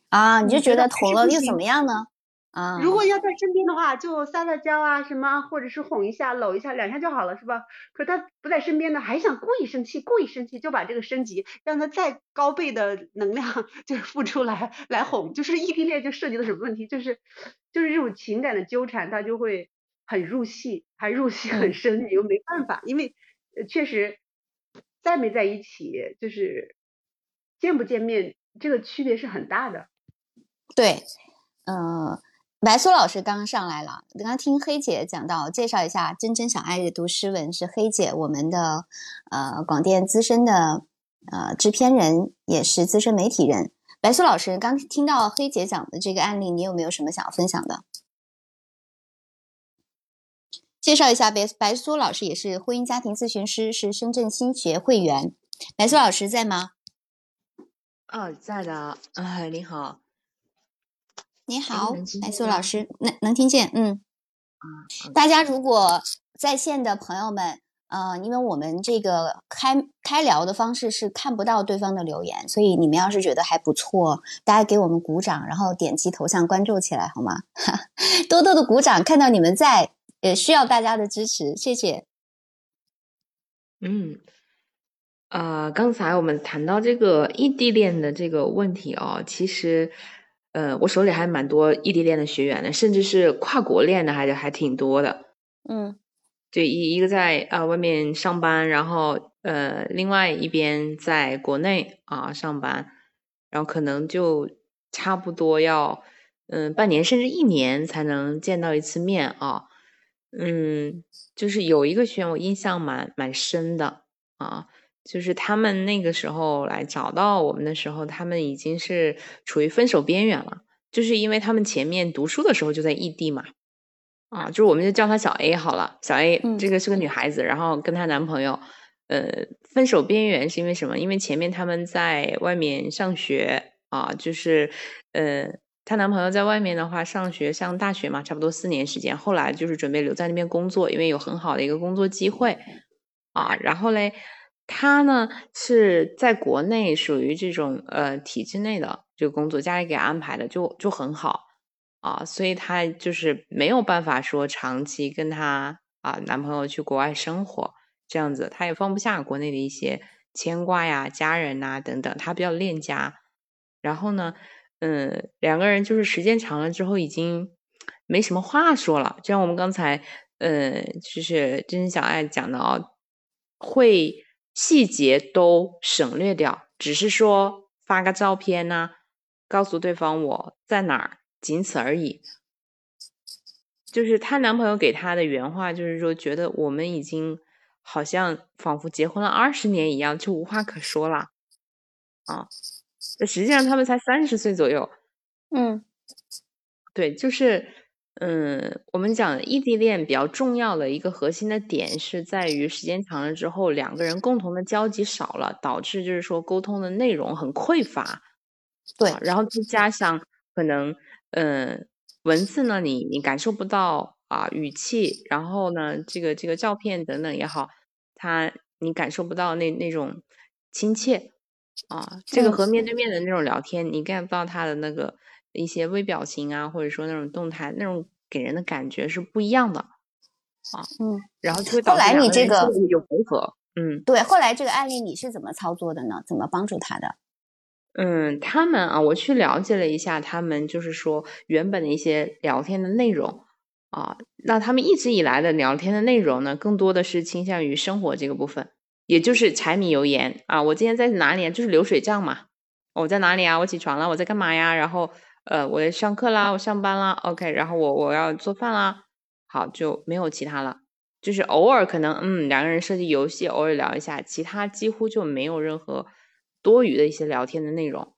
啊，你就觉得哄了又怎么样呢？啊，如果要在身边的话，就撒撒娇啊，什么，或者是哄一下、搂一下，两下就好了，是吧？可他不在身边呢，还想故意生气，故意生气，就把这个升级，让他再高倍的能量就是付出来来哄，就是异地恋就涉及到什么问题？就是就是这种情感的纠缠，他就会很入戏，还入戏很深，你又没办法，因为确实在没在一起，就是见不见面，这个区别是很大的。对，嗯。白苏老师刚刚上来了，刚刚听黑姐讲到，介绍一下真真小爱阅读诗文是黑姐，我们的呃广电资深的呃制片人，也是资深媒体人。白苏老师刚听到黑姐讲的这个案例，你有没有什么想要分享的？介绍一下，白白苏老师也是婚姻家庭咨询师，是深圳新学会员。白苏老师在吗？哦，在的。哎，你好。你好，白苏老师，能能听见？嗯，大家如果在线的朋友们，呃，因为我们这个开开聊的方式是看不到对方的留言，所以你们要是觉得还不错，大家给我们鼓掌，然后点击头像关注起来，好吗？多多的鼓掌，看到你们在，也需要大家的支持，谢谢。嗯，呃，刚才我们谈到这个异地恋的这个问题哦，其实。呃，我手里还蛮多异地恋的学员的，甚至是跨国恋的，还还挺多的。嗯，对，一一个在啊外面上班，然后呃，另外一边在国内啊上班，然后可能就差不多要嗯半年甚至一年才能见到一次面啊。嗯，就是有一个学员我印象蛮蛮深的啊。就是他们那个时候来找到我们的时候，他们已经是处于分手边缘了。就是因为他们前面读书的时候就在异地嘛，啊，就是我们就叫她小 A 好了。小 A 这个是个女孩子，然后跟她男朋友，呃，分手边缘是因为什么？因为前面他们在外面上学啊，就是呃，她男朋友在外面的话上学上大学嘛，差不多四年时间。后来就是准备留在那边工作，因为有很好的一个工作机会啊，然后嘞。他呢是在国内属于这种呃体制内的这个工作，家里给安排的就就很好啊，所以他就是没有办法说长期跟他啊男朋友去国外生活这样子，他也放不下国内的一些牵挂呀、家人呐等等，他比较恋家。然后呢，嗯，两个人就是时间长了之后已经没什么话说了，就像我们刚才呃就是真真小爱讲的啊，会。细节都省略掉，只是说发个照片呢，告诉对方我在哪儿，仅此而已。就是她男朋友给她的原话，就是说觉得我们已经好像仿佛结婚了二十年一样，就无话可说了啊。实际上他们才三十岁左右，嗯，对，就是。嗯，我们讲异地恋比较重要的一个核心的点是在于时间长了之后，两个人共同的交集少了，导致就是说沟通的内容很匮乏。对，然后再加上可能，嗯，文字呢，你你感受不到啊语气，然后呢，这个这个照片等等也好，他你感受不到那那种亲切啊，这个和面对面的那种聊天，你 get 不到他的那个。一些微表情啊，或者说那种动态，那种给人的感觉是不一样的啊。嗯，然后就会导致你这个有隔阂。嗯，对。后来这个案例你是怎么操作的呢？怎么帮助他的？嗯，他们啊，我去了解了一下，他们就是说原本的一些聊天的内容啊，那他们一直以来的聊天的内容呢，更多的是倾向于生活这个部分，也就是柴米油盐啊。我今天在哪里？就是流水账嘛。我在哪里啊？我起床了，我在干嘛呀？然后。呃，我在上课啦，我上班啦，OK，然后我我要做饭啦，好就没有其他了，就是偶尔可能嗯两个人设计游戏，偶尔聊一下，其他几乎就没有任何多余的一些聊天的内容，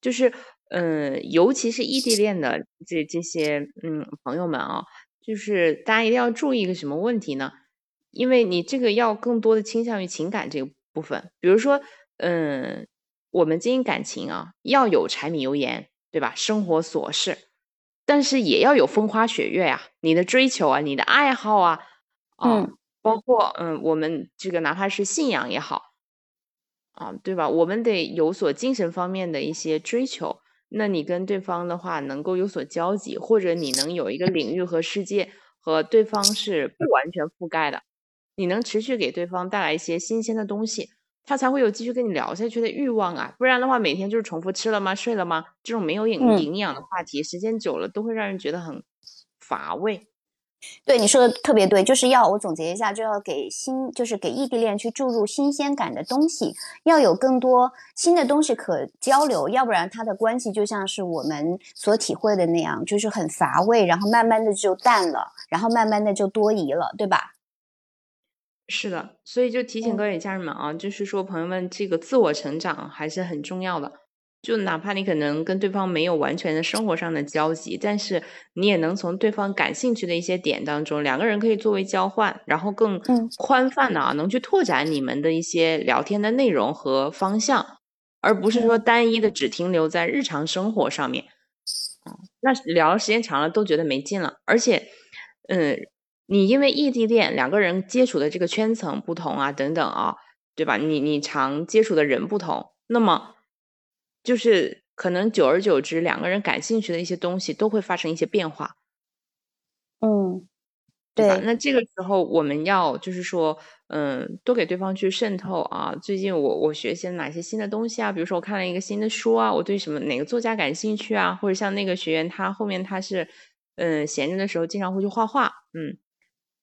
就是嗯，尤其是异地恋的这这些嗯朋友们啊，就是大家一定要注意一个什么问题呢？因为你这个要更多的倾向于情感这个部分，比如说嗯，我们经营感情啊，要有柴米油盐。对吧？生活琐事，但是也要有风花雪月呀。你的追求啊，你的爱好啊，啊，包括嗯，我们这个哪怕是信仰也好，啊，对吧？我们得有所精神方面的一些追求。那你跟对方的话能够有所交集，或者你能有一个领域和世界和对方是不完全覆盖的，你能持续给对方带来一些新鲜的东西。他才会有继续跟你聊下去的欲望啊，不然的话，每天就是重复吃了吗？睡了吗？这种没有营营养的话题，时间久了都会让人觉得很乏味。对你说的特别对，就是要我总结一下，就要给新，就是给异地恋去注入新鲜感的东西，要有更多新的东西可交流，要不然他的关系就像是我们所体会的那样，就是很乏味，然后慢慢的就淡了，然后慢慢的就多疑了，对吧？是的，所以就提醒各位家人们啊，就是说朋友们，这个自我成长还是很重要的。就哪怕你可能跟对方没有完全的生活上的交集，但是你也能从对方感兴趣的一些点当中，两个人可以作为交换，然后更宽泛的啊，能去拓展你们的一些聊天的内容和方向，而不是说单一的只停留在日常生活上面。那聊时间长了都觉得没劲了，而且，嗯，你因为异地恋，两个人接触的这个圈层不同啊，等等啊，对吧？你你常接触的人不同，那么。就是可能久而久之，两个人感兴趣的一些东西都会发生一些变化。嗯，对。那这个时候我们要就是说，嗯，多给对方去渗透啊。最近我我学习了哪些新的东西啊？比如说我看了一个新的书啊，我对什么哪个作家感兴趣啊？或者像那个学员，他后面他是嗯闲着的时候经常会去画画，嗯。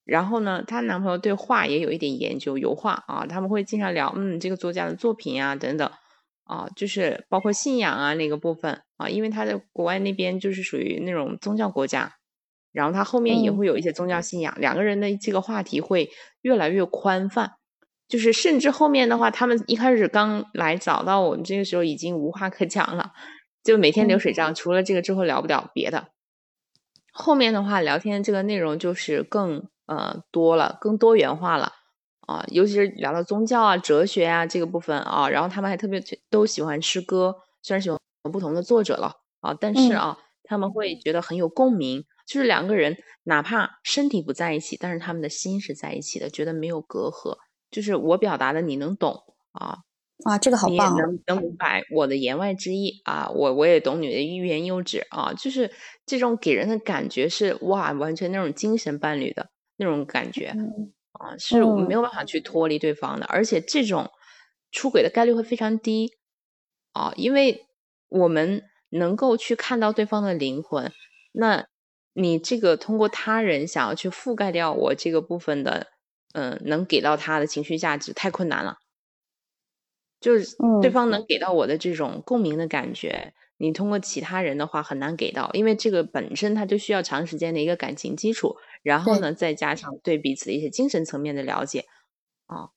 然后呢，她男朋友对画也有一点研究，油画啊，他们会经常聊，嗯，这个作家的作品啊等等。啊，就是包括信仰啊那个部分啊，因为他在国外那边就是属于那种宗教国家，然后他后面也会有一些宗教信仰，两个人的这个话题会越来越宽泛，就是甚至后面的话，他们一开始刚来找到我们这个时候已经无话可讲了，就每天流水账，除了这个之后聊不了别的，后面的话聊天这个内容就是更呃多了，更多元化了。啊，尤其是聊到宗教啊、哲学啊这个部分啊，然后他们还特别都喜欢诗歌，虽然喜欢不同的作者了啊，但是啊，他们会觉得很有共鸣，就是两个人哪怕身体不在一起，但是他们的心是在一起的，觉得没有隔阂，就是我表达的你能懂啊，哇，这个好棒，能能明白我的言外之意啊，我我也懂你的欲言又止啊，就是这种给人的感觉是哇，完全那种精神伴侣的那种感觉。啊，是我没有办法去脱离对方的，而且这种出轨的概率会非常低啊，因为我们能够去看到对方的灵魂，那你这个通过他人想要去覆盖掉我这个部分的，嗯，能给到他的情绪价值太困难了，就是对方能给到我的这种共鸣的感觉，你通过其他人的话很难给到，因为这个本身它就需要长时间的一个感情基础。然后呢，再加上对彼此的一些精神层面的了解，啊，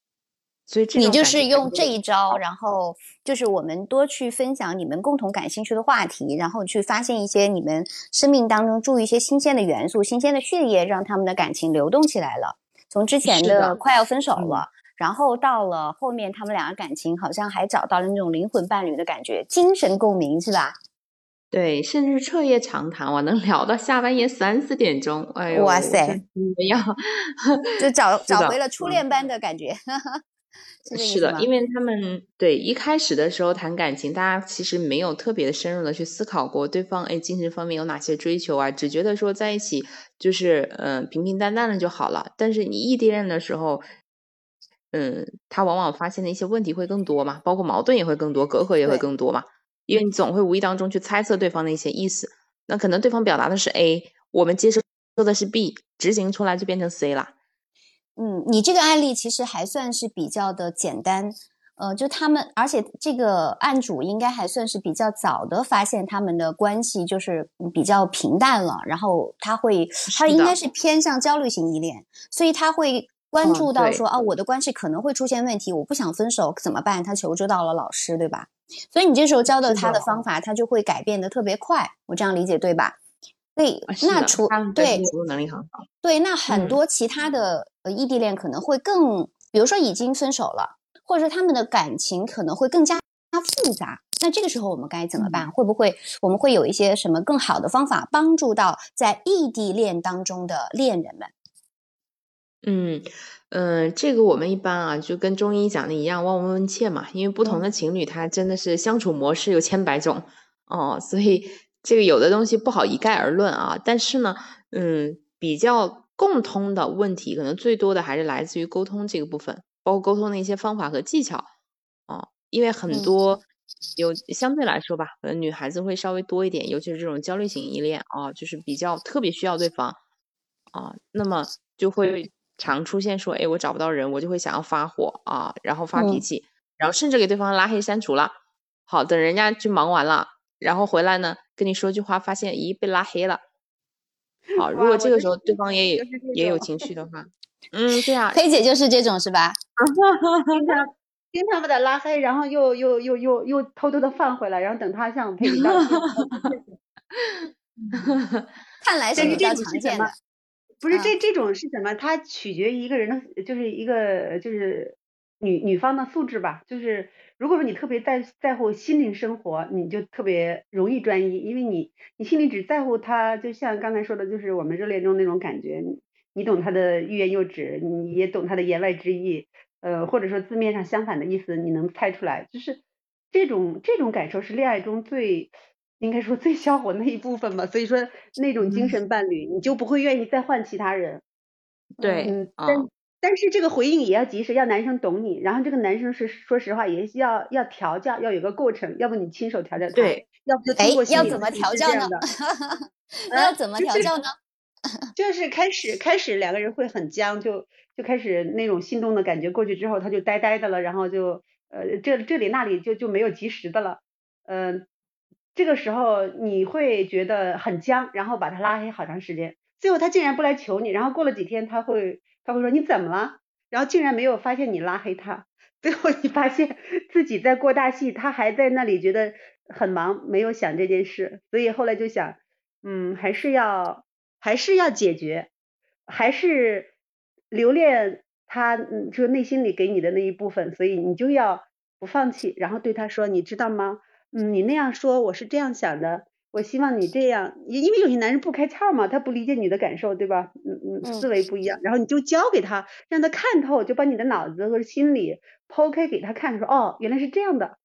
所以这你就是用这一招，然后就是我们多去分享你们共同感兴趣的话题，然后去发现一些你们生命当中注入一些新鲜的元素、新鲜的血液，让他们的感情流动起来了。从之前的快要分手了，然后到了后面，他们两个感情好像还找到了那种灵魂伴侣的感觉，精神共鸣，是吧？对，甚至彻夜长谈，我能聊到下半夜三四点钟。哎呦，哇塞，怎样？就找找回了初恋般的感觉。是的，因为他们对一开始的时候谈感情，大家其实没有特别的深入的去思考过对方哎精神方面有哪些追求啊，只觉得说在一起就是嗯平平淡淡的就好了。但是你异地恋的时候，嗯，他往往发现的一些问题会更多嘛，包括矛盾也会更多，隔阂也会更多嘛。因为你总会无意当中去猜测对方的一些意思，那可能对方表达的是 A，我们接收的是 B，执行出来就变成 C 了。嗯，你这个案例其实还算是比较的简单，呃，就他们，而且这个案主应该还算是比较早的发现他们的关系就是比较平淡了，然后他会，他应该是偏向焦虑型依恋，所以他会关注到说啊，我的关系可能会出现问题，我不想分手怎么办？他求助到了老师，对吧？所以你这时候教的他的方法，他就会改变的特别快。我这样理解对吧？对，那除对能力很好。对，那很多其他的呃异地恋可能会更，比如说已经分手了，或者说他们的感情可能会更加复杂。那这个时候我们该怎么办？会不会我们会有一些什么更好的方法帮助到在异地恋当中的恋人们？嗯。嗯，这个我们一般啊，就跟中医讲的一样，望闻问切嘛。因为不同的情侣，他真的是相处模式有千百种哦，所以这个有的东西不好一概而论啊。但是呢，嗯，比较共通的问题，可能最多的还是来自于沟通这个部分，包括沟通的一些方法和技巧哦。因为很多有相对来说吧，可能女孩子会稍微多一点，尤其是这种焦虑型依恋啊，就是比较特别需要对方。啊，那么就会常出现说，哎，我找不到人，我就会想要发火啊，然后发脾气，然后甚至给对方拉黑删除了。好，等人家去忙完了，然后回来呢，跟你说句话，发现咦被拉黑了。好，如果这个时候对方也也有情绪的话，嗯，对啊，黑姐就是这种是吧？经常经常把他拉黑，然后又又又又又偷偷的放回来，然后等他向赔礼道歉。看来是比较常见的。不是这这种是什么？它取决于一个人的，就是一个就是女女方的素质吧。就是如果说你特别在在乎心灵生活，你就特别容易专一，因为你你心里只在乎他，就像刚才说的，就是我们热恋中那种感觉。你懂他的欲言又止，你也懂他的言外之意，呃，或者说字面上相反的意思，你能猜出来。就是这种这种感受是恋爱中最。应该说最销魂的一部分吧，所以说那种精神伴侣，你就不会愿意再换其他人。对，嗯，但但是这个回应也要及时，要男生懂你，然后这个男生是说实话也要要调教，要有个过程，要不你亲手调教他，对，要不就通过要 怎么调教呢？要怎么调教呢？就是开始开始两个人会很僵，就就开始那种心动的感觉过去之后，他就呆呆的了，然后就呃这这里那里就就没有及时的了，嗯。这个时候你会觉得很僵，然后把他拉黑好长时间，最后他竟然不来求你，然后过了几天他会他会说你怎么了？然后竟然没有发现你拉黑他，最后你发现自己在过大戏，他还在那里觉得很忙，没有想这件事，所以后来就想，嗯，还是要还是要解决，还是留恋他，嗯，就内心里给你的那一部分，所以你就要不放弃，然后对他说，你知道吗？嗯，你那样说，我是这样想的。我希望你这样，因因为有些男人不开窍嘛，他不理解你的感受，对吧？嗯嗯，思维不一样。然后你就教给他，让他看透，就把你的脑子和心理剖开给他看，说哦，原来是这样的。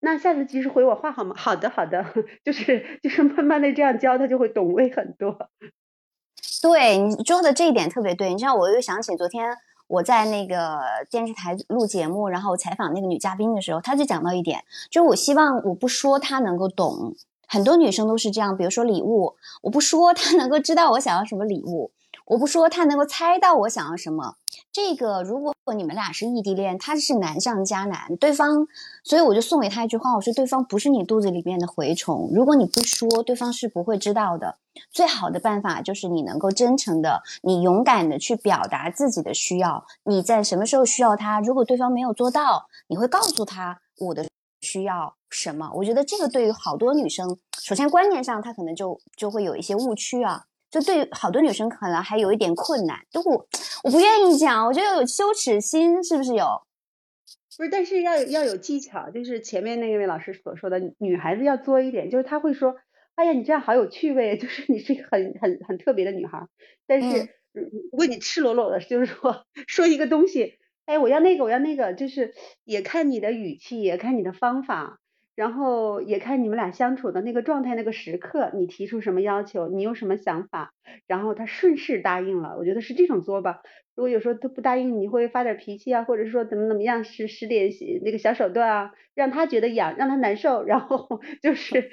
那下次及时回我话好吗？好的好的，就是就是慢慢的这样教，他就会懂味很多。对你说的这一点特别对，你知道，我又想起昨天。我在那个电视台录节目，然后采访那个女嘉宾的时候，她就讲到一点，就是我希望我不说她能够懂，很多女生都是这样，比如说礼物，我不说她能够知道我想要什么礼物。我不说他能够猜到我想要什么，这个如果你们俩是异地恋，他是难上加难，对方，所以我就送给他一句话，我说对方不是你肚子里面的蛔虫，如果你不说，对方是不会知道的。最好的办法就是你能够真诚的，你勇敢的去表达自己的需要，你在什么时候需要他，如果对方没有做到，你会告诉他我的需要什么。我觉得这个对于好多女生，首先观念上她可能就就会有一些误区啊。就对好多女生可能还有一点困难，就我我不愿意讲，我觉得有羞耻心，是不是有？不是，但是要要有技巧，就是前面那位老师所说的，女孩子要作一点，就是她会说，哎呀，你这样好有趣味，就是你是一个很很很特别的女孩。但是如果你赤裸裸的，就是说说一个东西，哎，我要那个，我要那个，就是也看你的语气，也看你的方法。然后也看你们俩相处的那个状态，那个时刻，你提出什么要求，你有什么想法，然后他顺势答应了，我觉得是这种作吧。如果有时候他不答应，你会发点脾气啊，或者说怎么怎么样，使使点那个小手段啊，让他觉得痒，让他难受，然后 就是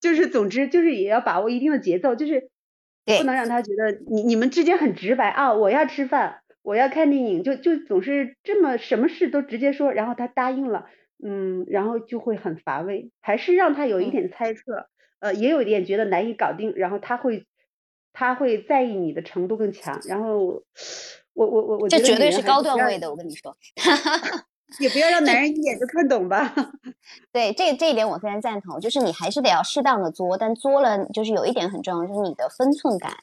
就是总之就是也要把握一定的节奏，就是不能让他觉得你你们之间很直白啊，我要吃饭，我要看电影，就就总是这么什么事都直接说，然后他答应了。嗯，然后就会很乏味，还是让他有一点猜测，呃，也有一点觉得难以搞定，然后他会，他会在意你的程度更强，然后我我我我这绝对是高段位的，我跟你说，也不要让男人一眼就看懂吧。对，这这一点我非常赞同，就是你还是得要适当的作，但作了就是有一点很重要，就是你的分寸感。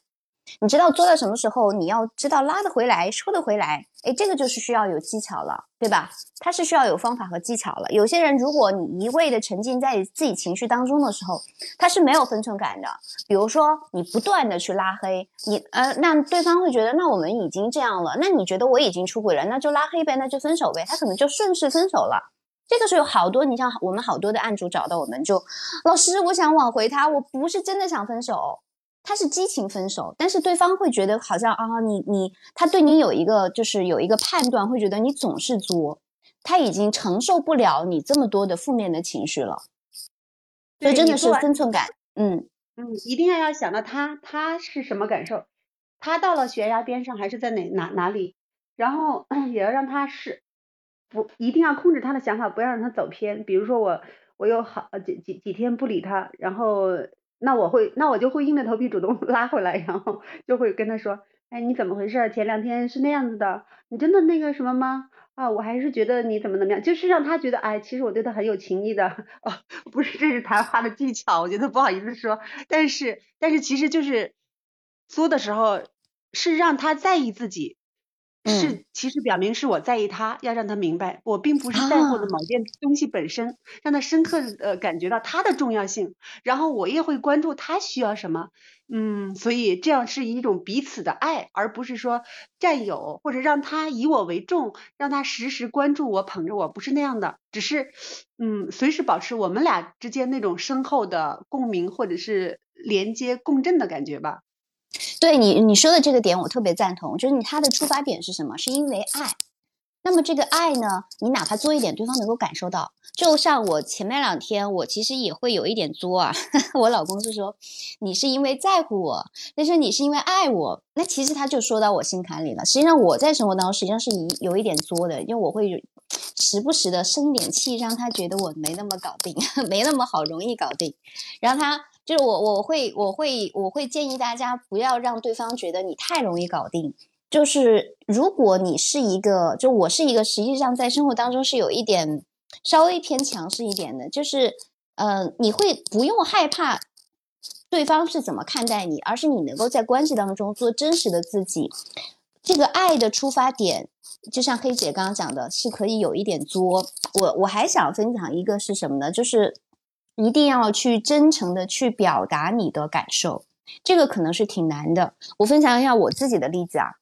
你知道做到什么时候，你要知道拉得回来，收得回来，哎，这个就是需要有技巧了，对吧？它是需要有方法和技巧了。有些人，如果你一味的沉浸在自己情绪当中的时候，他是没有分寸感的。比如说，你不断的去拉黑，你呃，那对方会觉得，那我们已经这样了，那你觉得我已经出轨了，那就拉黑呗，那就分手呗，他可能就顺势分手了。这个时候有好多，你像我们好多的案主找到我们，就老师，我想挽回他，我不是真的想分手。他是激情分手，但是对方会觉得好像啊，你你他对你有一个就是有一个判断，会觉得你总是作，他已经承受不了你这么多的负面的情绪了，所以真的是分寸感，嗯。嗯，一定要要想到他他是什么感受，他到了悬崖边上还是在哪哪哪里，然后 也要让他是不一定要控制他的想法，不要让他走偏。比如说我我有好几几几天不理他，然后那我会那我就会硬着头皮主动 拉回来，然后就会跟他说，哎，你怎么回事？前两天是那样子的，你真的那个什么吗？啊，我还是觉得你怎么怎么样，就是让他觉得，哎，其实我对他很有情谊的。哦，不是，这是谈话的技巧，我觉得不好意思说，但是但是其实就是作的时候是让他在意自己。是，其实表明是我在意他，要让他明白，我并不是在乎的某件东西本身，让他深刻呃感觉到它的重要性。然后我也会关注他需要什么，嗯，所以这样是一种彼此的爱，而不是说占有或者让他以我为重，让他时时关注我、捧着我，不是那样的，只是嗯，随时保持我们俩之间那种深厚的共鸣或者是连接共振的感觉吧。对你你说的这个点，我特别赞同。就是你他的出发点是什么？是因为爱。那么这个爱呢，你哪怕做一点，对方能够感受到。就像我前面两天，我其实也会有一点作啊。我老公是说，你是因为在乎我，但是你是因为爱我。那其实他就说到我心坎里了。实际上我在生活当中，实际上是一有一点作的，因为我会时不时的生点气，让他觉得我没那么搞定，没那么好容易搞定。然后他。就是我，我会，我会，我会建议大家不要让对方觉得你太容易搞定。就是如果你是一个，就我是一个，实际上在生活当中是有一点稍微偏强势一点的。就是，呃，你会不用害怕对方是怎么看待你，而是你能够在关系当中做真实的自己。这个爱的出发点，就像黑姐刚刚讲的，是可以有一点作。我我还想分享一个是什么呢？就是。一定要去真诚的去表达你的感受，这个可能是挺难的。我分享一下我自己的例子啊，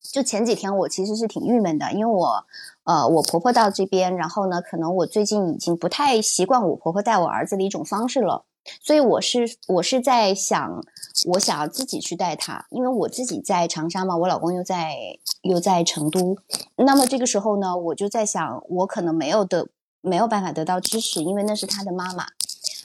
就前几天我其实是挺郁闷的，因为我呃我婆婆到这边，然后呢，可能我最近已经不太习惯我婆婆带我儿子的一种方式了，所以我是我是在想，我想要自己去带他，因为我自己在长沙嘛，我老公又在又在成都，那么这个时候呢，我就在想，我可能没有的。没有办法得到支持，因为那是他的妈妈。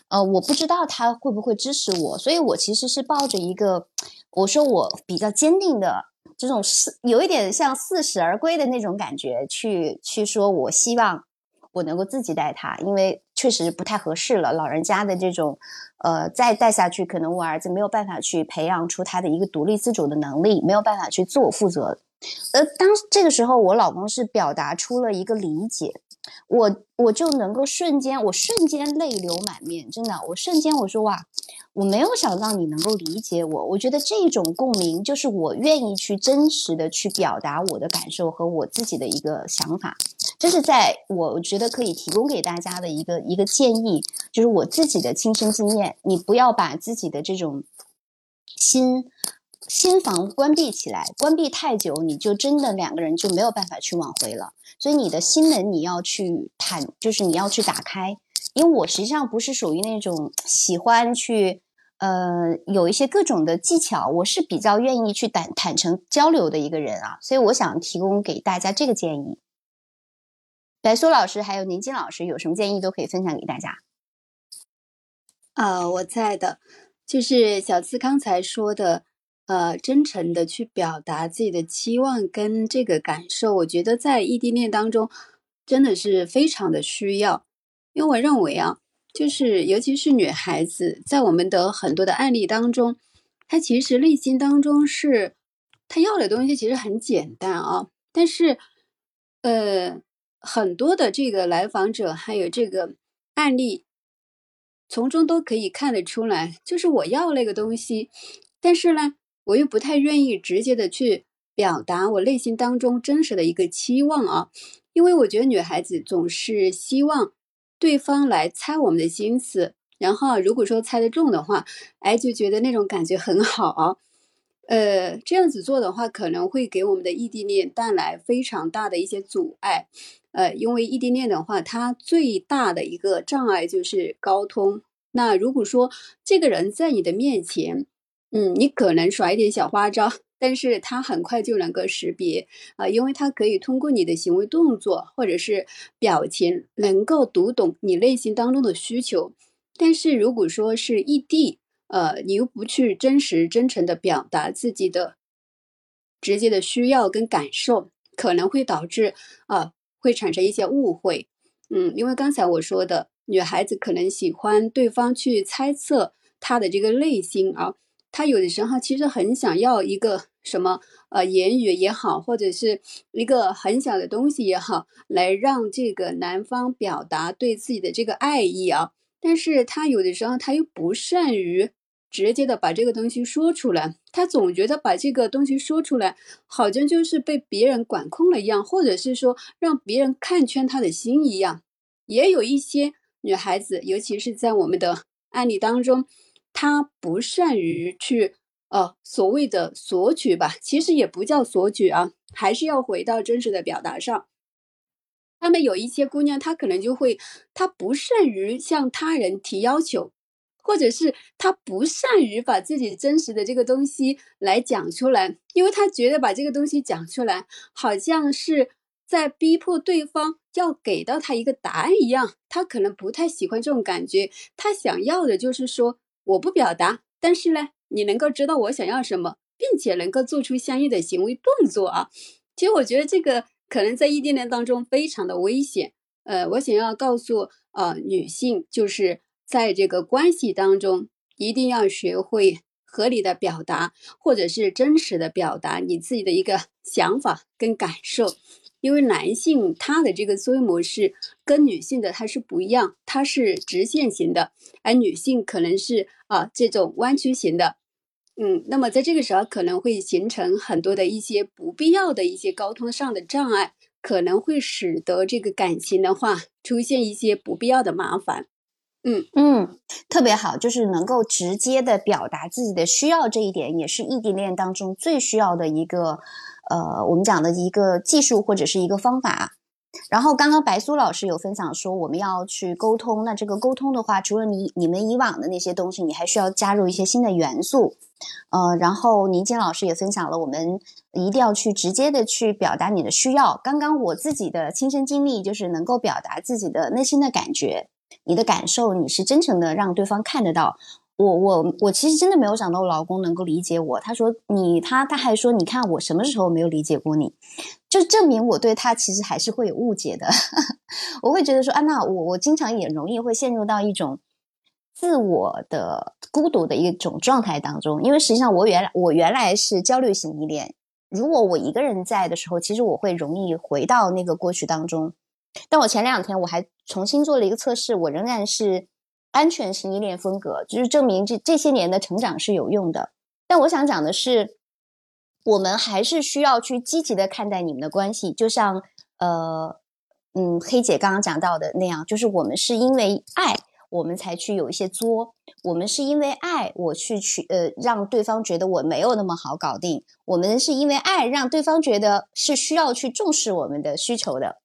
呃，我不知道他会不会支持我，所以我其实是抱着一个，我说我比较坚定的这种是有一点像四十而归的那种感觉，去去说，我希望我能够自己带他，因为确实不太合适了。老人家的这种，呃，再带下去，可能我儿子没有办法去培养出他的一个独立自主的能力，没有办法去自我负责。呃，当这个时候，我老公是表达出了一个理解。我我就能够瞬间，我瞬间泪流满面，真的，我瞬间我说哇，我没有想到你能够理解我，我觉得这种共鸣就是我愿意去真实的去表达我的感受和我自己的一个想法，这是在我觉得可以提供给大家的一个一个建议，就是我自己的亲身经验，你不要把自己的这种心。心房关闭起来，关闭太久，你就真的两个人就没有办法去挽回了。所以你的心门你要去坦，就是你要去打开。因为我实际上不是属于那种喜欢去，呃，有一些各种的技巧，我是比较愿意去坦坦诚交流的一个人啊。所以我想提供给大家这个建议。白苏老师还有宁静老师有什么建议都可以分享给大家。啊，我在的，就是小资刚才说的。呃，真诚的去表达自己的期望跟这个感受，我觉得在异地恋当中真的是非常的需要。因为我认为啊，就是尤其是女孩子，在我们的很多的案例当中，她其实内心当中是她要的东西其实很简单啊，但是呃，很多的这个来访者还有这个案例，从中都可以看得出来，就是我要那个东西，但是呢。我又不太愿意直接的去表达我内心当中真实的一个期望啊，因为我觉得女孩子总是希望对方来猜我们的心思，然后如果说猜得中的话，哎，就觉得那种感觉很好啊。呃，这样子做的话，可能会给我们的异地恋带来非常大的一些阻碍。呃，因为异地恋的话，它最大的一个障碍就是沟通。那如果说这个人在你的面前，嗯，你可能耍一点小花招，但是他很快就能够识别啊，因为他可以通过你的行为动作或者是表情，能够读懂你内心当中的需求。但是如果说是异地，呃，你又不去真实真诚的表达自己的直接的需要跟感受，可能会导致啊会产生一些误会。嗯，因为刚才我说的，女孩子可能喜欢对方去猜测她的这个内心啊，她有的时候其实很想要一个什么呃言语也好，或者是一个很小的东西也好，来让这个男方表达对自己的这个爱意啊，但是她有的时候她又不善于直接的把这个东西说出来，她总觉得把这个东西说出来，好像就是被别人管控了一样，或者是说让别人看穿她的心一样。也有一些女孩子，尤其是在我们的案例当中，她不善于去呃所谓的索取吧，其实也不叫索取啊，还是要回到真实的表达上。他们有一些姑娘，她可能就会，她不善于向他人提要求，或者是她不善于把自己真实的这个东西来讲出来，因为她觉得把这个东西讲出来，好像是。在逼迫对方要给到他一个答案一样，他可能不太喜欢这种感觉。他想要的就是说，我不表达，但是呢，你能够知道我想要什么，并且能够做出相应的行为动作啊。其实我觉得这个可能在异地恋当中非常的危险。呃，我想要告诉呃女性，就是在这个关系当中，一定要学会合理的表达，或者是真实的表达你自己的一个想法跟感受。因为男性他的这个思维模式跟女性的他是不一样，他是直线型的，而女性可能是啊这种弯曲型的，嗯，那么在这个时候可能会形成很多的一些不必要的一些沟通上的障碍，可能会使得这个感情的话出现一些不必要的麻烦。嗯嗯，特别好，就是能够直接的表达自己的需要，这一点也是异地恋当中最需要的一个。呃，我们讲的一个技术或者是一个方法，然后刚刚白苏老师有分享说我们要去沟通，那这个沟通的话，除了你你们以往的那些东西，你还需要加入一些新的元素，呃，然后宁静老师也分享了，我们一定要去直接的去表达你的需要。刚刚我自己的亲身经历就是能够表达自己的内心的感觉，你的感受你是真诚的，让对方看得到。我我我其实真的没有想到我老公能够理解我。他说你他他还说你看我什么时候没有理解过你，就证明我对他其实还是会有误解的。我会觉得说啊，那我我经常也容易会陷入到一种自我的孤独的一种状态当中。因为实际上我原来我原来是焦虑型依恋，如果我一个人在的时候，其实我会容易回到那个过去当中。但我前两天我还重新做了一个测试，我仍然是。安全型依恋风格，就是证明这这些年的成长是有用的。但我想讲的是，我们还是需要去积极的看待你们的关系。就像呃，嗯，黑姐刚刚讲到的那样，就是我们是因为爱，我们才去有一些作；我们是因为爱，我去去呃，让对方觉得我没有那么好搞定；我们是因为爱，让对方觉得是需要去重视我们的需求的。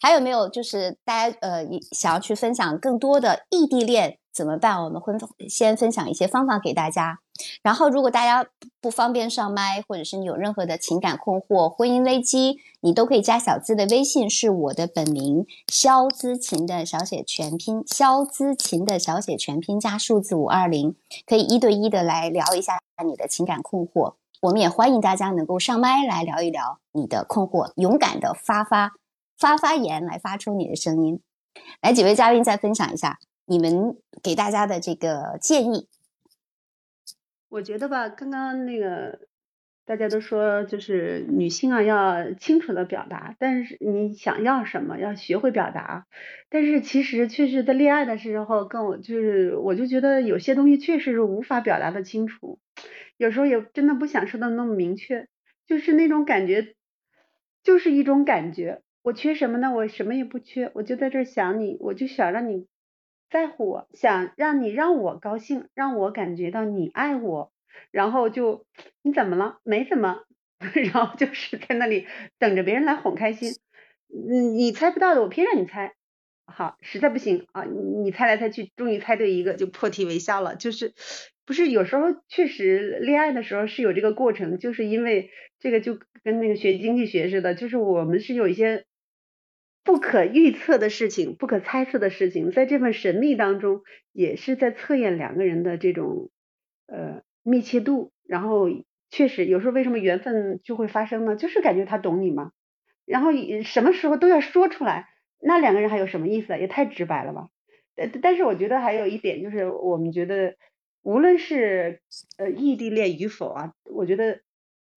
还有没有就是大家呃想要去分享更多的异地恋怎么办？我们会先分享一些方法给大家。然后如果大家不方便上麦，或者是你有任何的情感困惑、婚姻危机，你都可以加小资的微信，是我的本名肖姿琴的小写全拼，肖姿琴的小写全拼加数字五二零，可以一对一的来聊一下你的情感困惑。我们也欢迎大家能够上麦来聊一聊你的困惑，勇敢的发发。发发言来发出你的声音，来几位嘉宾再分享一下你们给大家的这个建议。我觉得吧，刚刚那个大家都说就是女性啊要清楚的表达，但是你想要什么要学会表达。但是其实确实在恋爱的时候，跟我就是我就觉得有些东西确实是无法表达的清楚，有时候也真的不想说的那么明确，就是那种感觉，就是一种感觉。我缺什么呢？我什么也不缺，我就在这想你，我就想让你在乎我，想让你让我高兴，让我感觉到你爱我，然后就你怎么了？没怎么，然后就是在那里等着别人来哄开心。嗯，你猜不到的，我偏让你猜。好，实在不行啊，你猜来猜去，终于猜对一个，就破涕为笑了。就是不是有时候确实恋爱的时候是有这个过程，就是因为这个就跟那个学经济学似的，就是我们是有一些。不可预测的事情，不可猜测的事情，在这份神秘当中，也是在测验两个人的这种呃密切度，然后确实有时候为什么缘分就会发生呢？就是感觉他懂你嘛，然后什么时候都要说出来，那两个人还有什么意思？也太直白了吧。但但是我觉得还有一点就是，我们觉得无论是呃异地恋与否啊，我觉得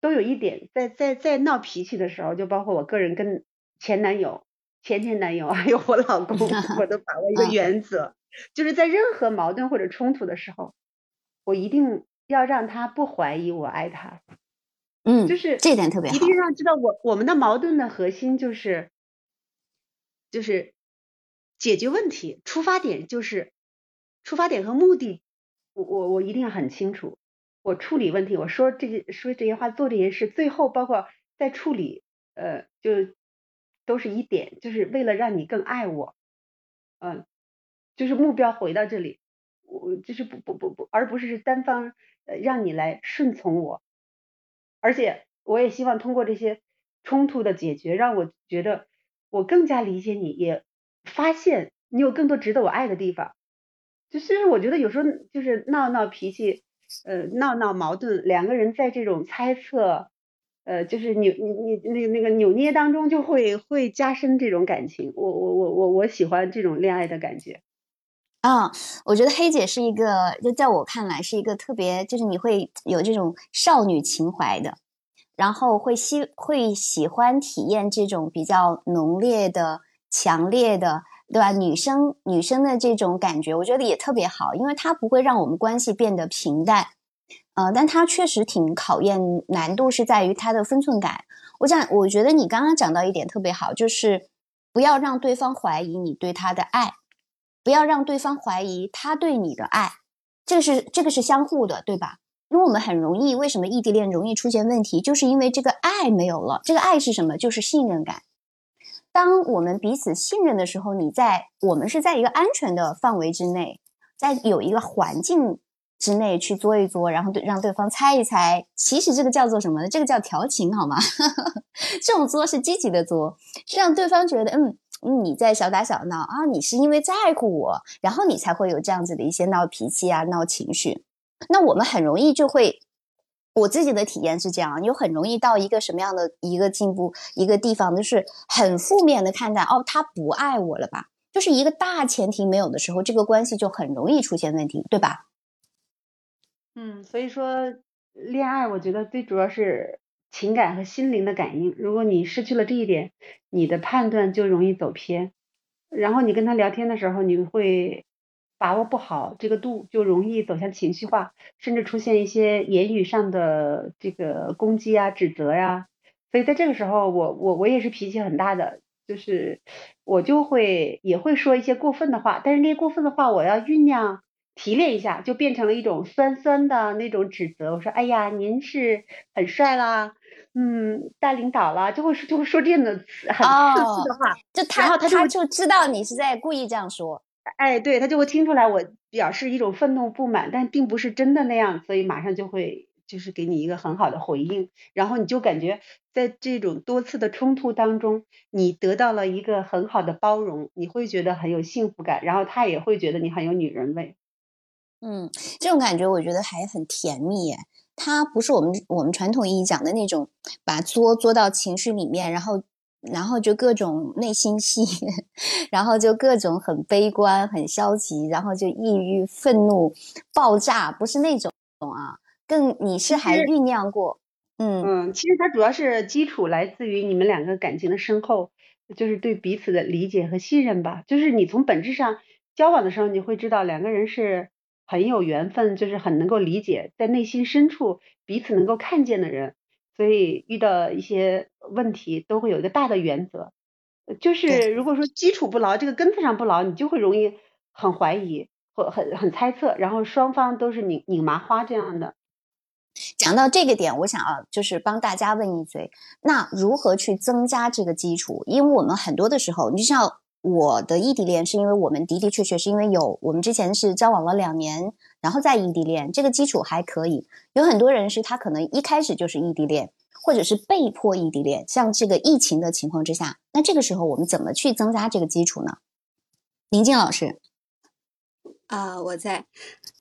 都有一点，在在在闹脾气的时候，就包括我个人跟前男友、前前男友还有我老公，我都把握一个原则，就是在任何矛盾或者冲突的时候，我一定要让他不怀疑我爱他。嗯，就是这点特别好，一定让知道我我们的矛盾的核心就是就是。解决问题出发点就是出发点和目的，我我我一定要很清楚。我处理问题，我说这些说这些话，做这些事，最后包括在处理，呃，就都是一点，就是为了让你更爱我，嗯，就是目标回到这里，我就是不不不不，而不是单方呃让你来顺从我，而且我也希望通过这些冲突的解决，让我觉得我更加理解你，也。发现你有更多值得我爱的地方，就是我觉得有时候就是闹闹脾气，呃，闹闹矛盾，两个人在这种猜测，呃，就是扭你你那个那个扭捏当中，就会会加深这种感情。我我我我我喜欢这种恋爱的感觉。啊，我觉得黑姐是一个，就在我看来是一个特别，就是你会有这种少女情怀的，然后会喜会喜欢体验这种比较浓烈的。强烈的，对吧？女生女生的这种感觉，我觉得也特别好，因为它不会让我们关系变得平淡，呃，但它确实挺考验难度，是在于它的分寸感。我讲，我觉得你刚刚讲到一点特别好，就是不要让对方怀疑你对他的爱，不要让对方怀疑他对你的爱，这个是这个是相互的，对吧？因为我们很容易，为什么异地恋容易出现问题，就是因为这个爱没有了。这个爱是什么？就是信任感。当我们彼此信任的时候，你在我们是在一个安全的范围之内，在有一个环境之内去作一作，然后对让对方猜一猜。其实这个叫做什么呢？这个叫调情，好吗？这种作是积极的作，是让对方觉得，嗯，你在小打小闹啊，你是因为在乎我，然后你才会有这样子的一些闹脾气啊、闹情绪。那我们很容易就会。我自己的体验是这样，你很容易到一个什么样的一个进步一个地方，就是很负面的看待哦，他不爱我了吧？就是一个大前提没有的时候，这个关系就很容易出现问题，对吧？嗯，所以说恋爱，我觉得最主要是情感和心灵的感应。如果你失去了这一点，你的判断就容易走偏。然后你跟他聊天的时候，你会。把握不好这个度，就容易走向情绪化，甚至出现一些言语上的这个攻击啊、指责呀。所以在这个时候，我我我也是脾气很大的，就是我就会也会说一些过分的话，但是那些过分的话，我要酝酿提炼一下，就变成了一种酸酸的那种指责。我说：“哎呀，您是很帅啦，嗯，大领导啦，就会说就会说这样的很刺激的话。”就他，然后他他就知道你是在故意这样说。哎，对他就会听出来我表示一种愤怒不满，但并不是真的那样，所以马上就会就是给你一个很好的回应，然后你就感觉在这种多次的冲突当中，你得到了一个很好的包容，你会觉得很有幸福感，然后他也会觉得你很有女人味。嗯，这种感觉我觉得还很甜蜜耶，它不是我们我们传统意义讲的那种把作作到情绪里面，然后。然后就各种内心戏，然后就各种很悲观、很消极，然后就抑郁、愤怒、爆炸，不是那种啊，更你是还酝酿过，嗯嗯，其实它主要是基础来自于你们两个感情的深厚，就是对彼此的理解和信任吧。就是你从本质上交往的时候，你会知道两个人是很有缘分，就是很能够理解，在内心深处彼此能够看见的人。所以遇到一些问题都会有一个大的原则，就是如果说基础不牢，这个根子上不牢，你就会容易很怀疑或很很猜测，然后双方都是拧拧麻花这样的。讲到这个点，我想啊，就是帮大家问一嘴，那如何去增加这个基础？因为我们很多的时候，你知道。我的异地恋是因为我们的的确确是因为有我们之前是交往了两年，然后再异地恋，这个基础还可以。有很多人是他可能一开始就是异地恋，或者是被迫异地恋，像这个疫情的情况之下，那这个时候我们怎么去增加这个基础呢？宁静老师，啊，我在，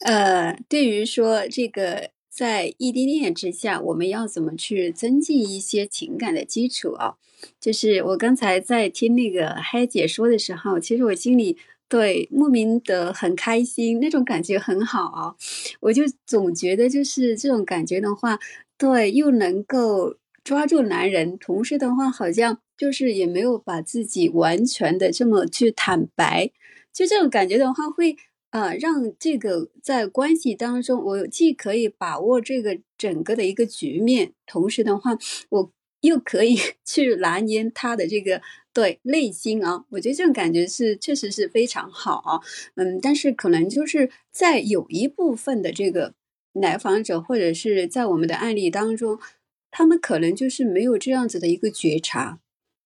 呃，对于说这个。在异地恋之下，我们要怎么去增进一些情感的基础啊？就是我刚才在听那个嗨姐说的时候，其实我心里对莫名的很开心，那种感觉很好啊。我就总觉得就是这种感觉的话，对，又能够抓住男人，同时的话，好像就是也没有把自己完全的这么去坦白，就这种感觉的话会。啊，让这个在关系当中，我既可以把握这个整个的一个局面，同时的话，我又可以 去拿捏他的这个对内心啊。我觉得这种感觉是确实是非常好啊。嗯，但是可能就是在有一部分的这个来访者，或者是在我们的案例当中，他们可能就是没有这样子的一个觉察，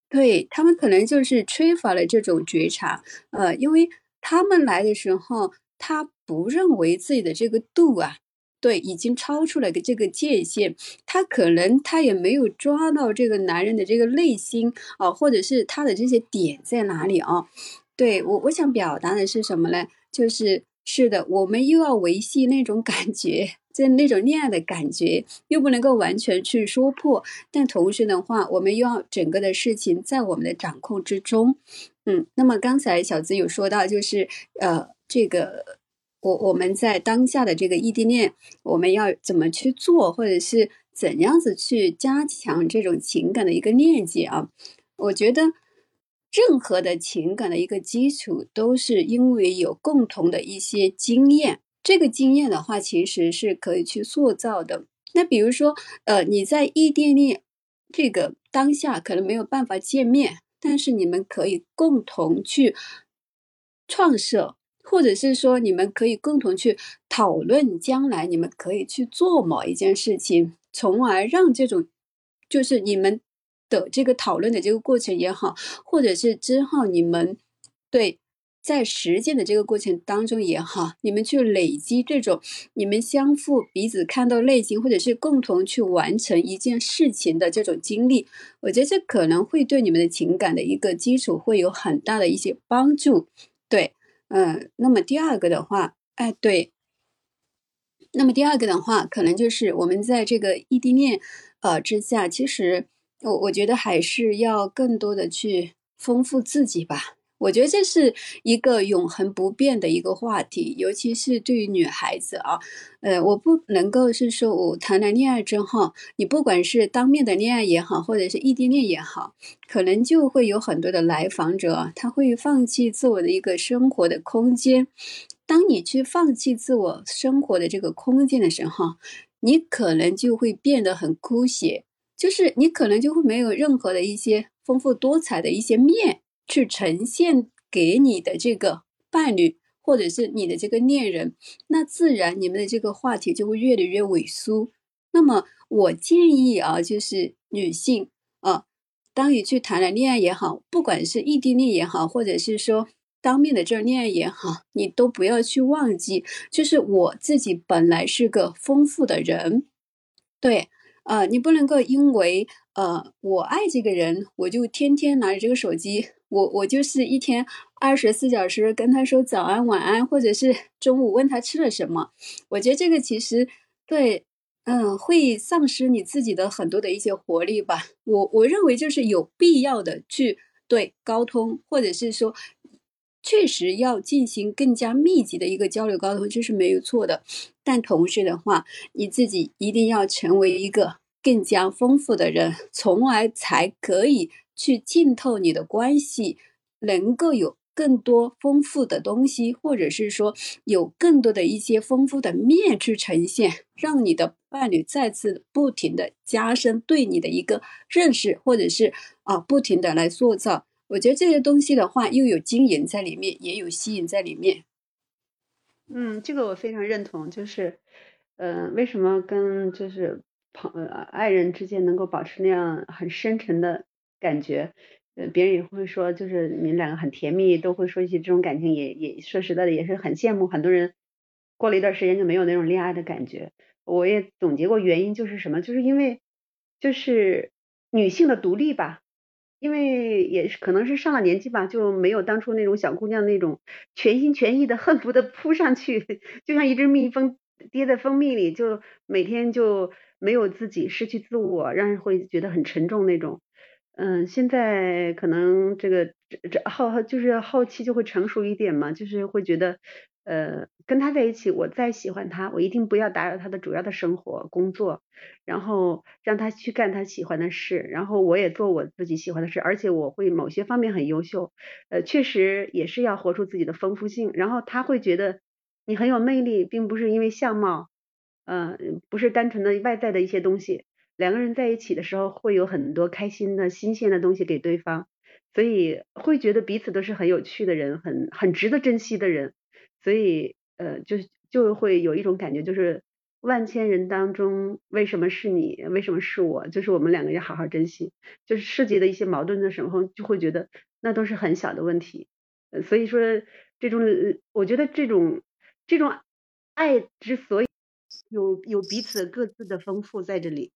对他们可能就是缺乏了这种觉察。呃，因为。他们来的时候，他不认为自己的这个度啊，对，已经超出了个这个界限。他可能他也没有抓到这个男人的这个内心啊，或者是他的这些点在哪里啊？对我，我想表达的是什么呢？就是是的，我们又要维系那种感觉，就那种恋爱的感觉，又不能够完全去说破，但同时的话，我们又要整个的事情在我们的掌控之中。嗯，那么刚才小资有说到，就是呃，这个我我们在当下的这个异地恋，我们要怎么去做，或者是怎样子去加强这种情感的一个链接啊？我觉得任何的情感的一个基础，都是因为有共同的一些经验，这个经验的话，其实是可以去塑造的。那比如说，呃，你在异地恋这个当下，可能没有办法见面。但是你们可以共同去创设，或者是说你们可以共同去讨论将来你们可以去做某一件事情，从而让这种就是你们的这个讨论的这个过程也好，或者是之后你们对。在实践的这个过程当中也好，你们去累积这种你们相互彼此看到内心，或者是共同去完成一件事情的这种经历，我觉得这可能会对你们的情感的一个基础会有很大的一些帮助。嗯，那么第二个的话，哎，对，那么第二个的话，可能就是我们在这个异地恋呃之下，其实我我觉得还是要更多的去丰富自己吧。我觉得这是一个永恒不变的一个话题，尤其是对于女孩子啊，呃，我不能够是说我谈了恋爱之后，你不管是当面的恋爱也好，或者是异地恋也好，可能就会有很多的来访者，他会放弃自我的一个生活的空间。当你去放弃自我生活的这个空间的时候，你可能就会变得很枯竭，就是你可能就会没有任何的一些丰富多彩的一些面。去呈现给你的这个伴侣，或者是你的这个恋人，那自然你们的这个话题就会越来越萎缩。那么我建议啊，就是女性啊，当你去谈了恋爱也好，不管是异地恋也好，或者是说当面的这恋爱也好，你都不要去忘记，就是我自己本来是个丰富的人，对。呃，你不能够因为呃我爱这个人，我就天天拿着这个手机，我我就是一天二十四小时跟他说早安晚安，或者是 中午问他吃了什么。我觉得这个其实对，嗯，会丧失你自己的很多的一些活力吧。我我认为就是有必要的去对沟通，或者是说。确实要进行更加密集的一个交流沟通，这是没有错的。但同时的话，你自己一定要成为一个更加丰富的人，从而才可以去浸透你的关系，能够有更多丰富的东西，或者是说有更多的一些丰富的面去呈现，让你的伴侣再次不停的加深对你的一个认识，或者是啊不停的来塑造。我觉得这些东西的话，又有经营在里面，也有吸引在里面。嗯，这个我非常认同。就是，嗯，为什么跟就是朋呃爱人之间能够保持那样很深沉的感觉？呃，别人也会说，就是你们两个很甜蜜，都会说一些这种感情，也也说实在的，也是很羡慕。很多人过了一段时间就没有那种恋爱的感觉。我也总结过原因，就是什么？就是因为就是女性的独立吧。因为也是可能是上了年纪吧，就没有当初那种小姑娘那种全心全意的恨不得扑上去，就像一只蜜蜂跌在蜂蜜里，就每天就没有自己，失去自我，让人会觉得很沉重那种。嗯，现在可能这个这这后就是后期就会成熟一点嘛，就是会觉得，呃，跟他在一起，我再喜欢他，我一定不要打扰他的主要的生活工作，然后让他去干他喜欢的事，然后我也做我自己喜欢的事，而且我会某些方面很优秀，呃，确实也是要活出自己的丰富性，然后他会觉得你很有魅力，并不是因为相貌，嗯，不是单纯的外在的一些东西。两个人在一起的时候，会有很多开心的新鲜的东西给对方，所以会觉得彼此都是很有趣的人，很很值得珍惜的人，所以呃，就就会有一种感觉，就是万千人当中，为什么是你，为什么是我，就是我们两个要好好珍惜，就是涉及的一些矛盾的时候，就会觉得那都是很小的问题，所以说这种我觉得这种这种爱之所以有有彼此各自的丰富在这里。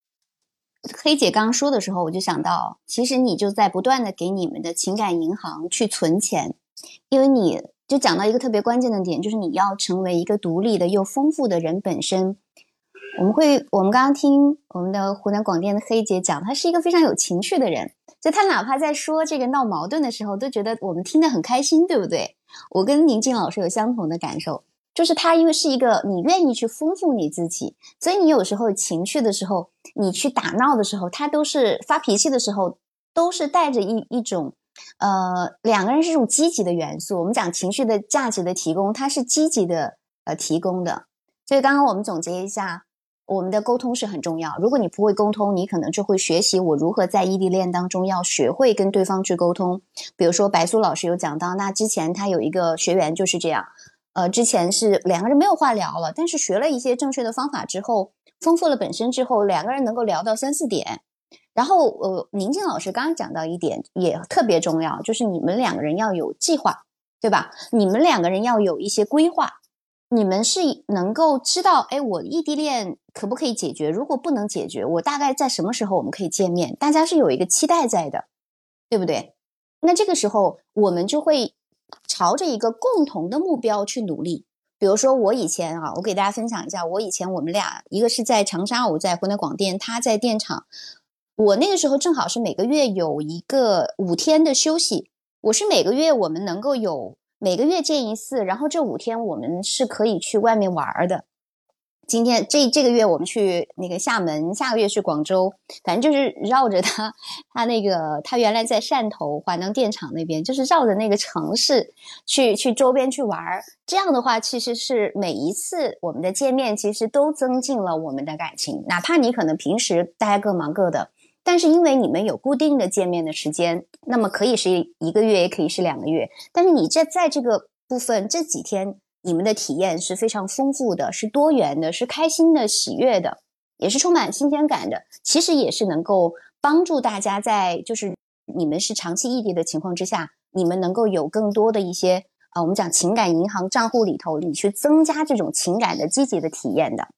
黑姐刚说的时候，我就想到，其实你就在不断的给你们的情感银行去存钱，因为你就讲到一个特别关键的点，就是你要成为一个独立的又丰富的人本身。我们会，我们刚刚听我们的湖南广电的黑姐讲，她是一个非常有情趣的人，就她哪怕在说这个闹矛盾的时候，都觉得我们听得很开心，对不对？我跟宁静老师有相同的感受。就是她，因为是一个你愿意去丰富你自己，所以你有时候情绪的时候，你去打闹的时候，她都是发脾气的时候，都是带着一一种，呃，两个人是这种积极的元素。我们讲情绪的价值的提供，它是积极的呃提供的。所以刚刚我们总结一下，我们的沟通是很重要。如果你不会沟通，你可能就会学习我如何在异地恋当中要学会跟对方去沟通。比如说白苏老师有讲到，那之前他有一个学员就是这样。呃，之前是两个人没有话聊了，但是学了一些正确的方法之后，丰富了本身之后，两个人能够聊到三四点。然后，呃，宁静老师刚刚讲到一点也特别重要，就是你们两个人要有计划，对吧？你们两个人要有一些规划，你们是能够知道，哎，我异地恋可不可以解决？如果不能解决，我大概在什么时候我们可以见面？大家是有一个期待在的，对不对？那这个时候我们就会。朝着一个共同的目标去努力。比如说，我以前啊，我给大家分享一下，我以前我们俩一个是在长沙，我在湖南广电，他在电厂。我那个时候正好是每个月有一个五天的休息，我是每个月我们能够有每个月见一次，然后这五天我们是可以去外面玩的。今天这这个月我们去那个厦门，下个月去广州，反正就是绕着他，他那个他原来在汕头华能电厂那边，就是绕着那个城市去去周边去玩儿。这样的话，其实是每一次我们的见面，其实都增进了我们的感情。哪怕你可能平时大家各忙各的，但是因为你们有固定的见面的时间，那么可以是一个月，也可以是两个月。但是你这在这个部分这几天。你们的体验是非常丰富的，是多元的，是开心的、喜悦的，也是充满新鲜感的。其实也是能够帮助大家在就是你们是长期异地的情况之下，你们能够有更多的一些啊，我们讲情感银行账户里头，你去增加这种情感的积极的体验的。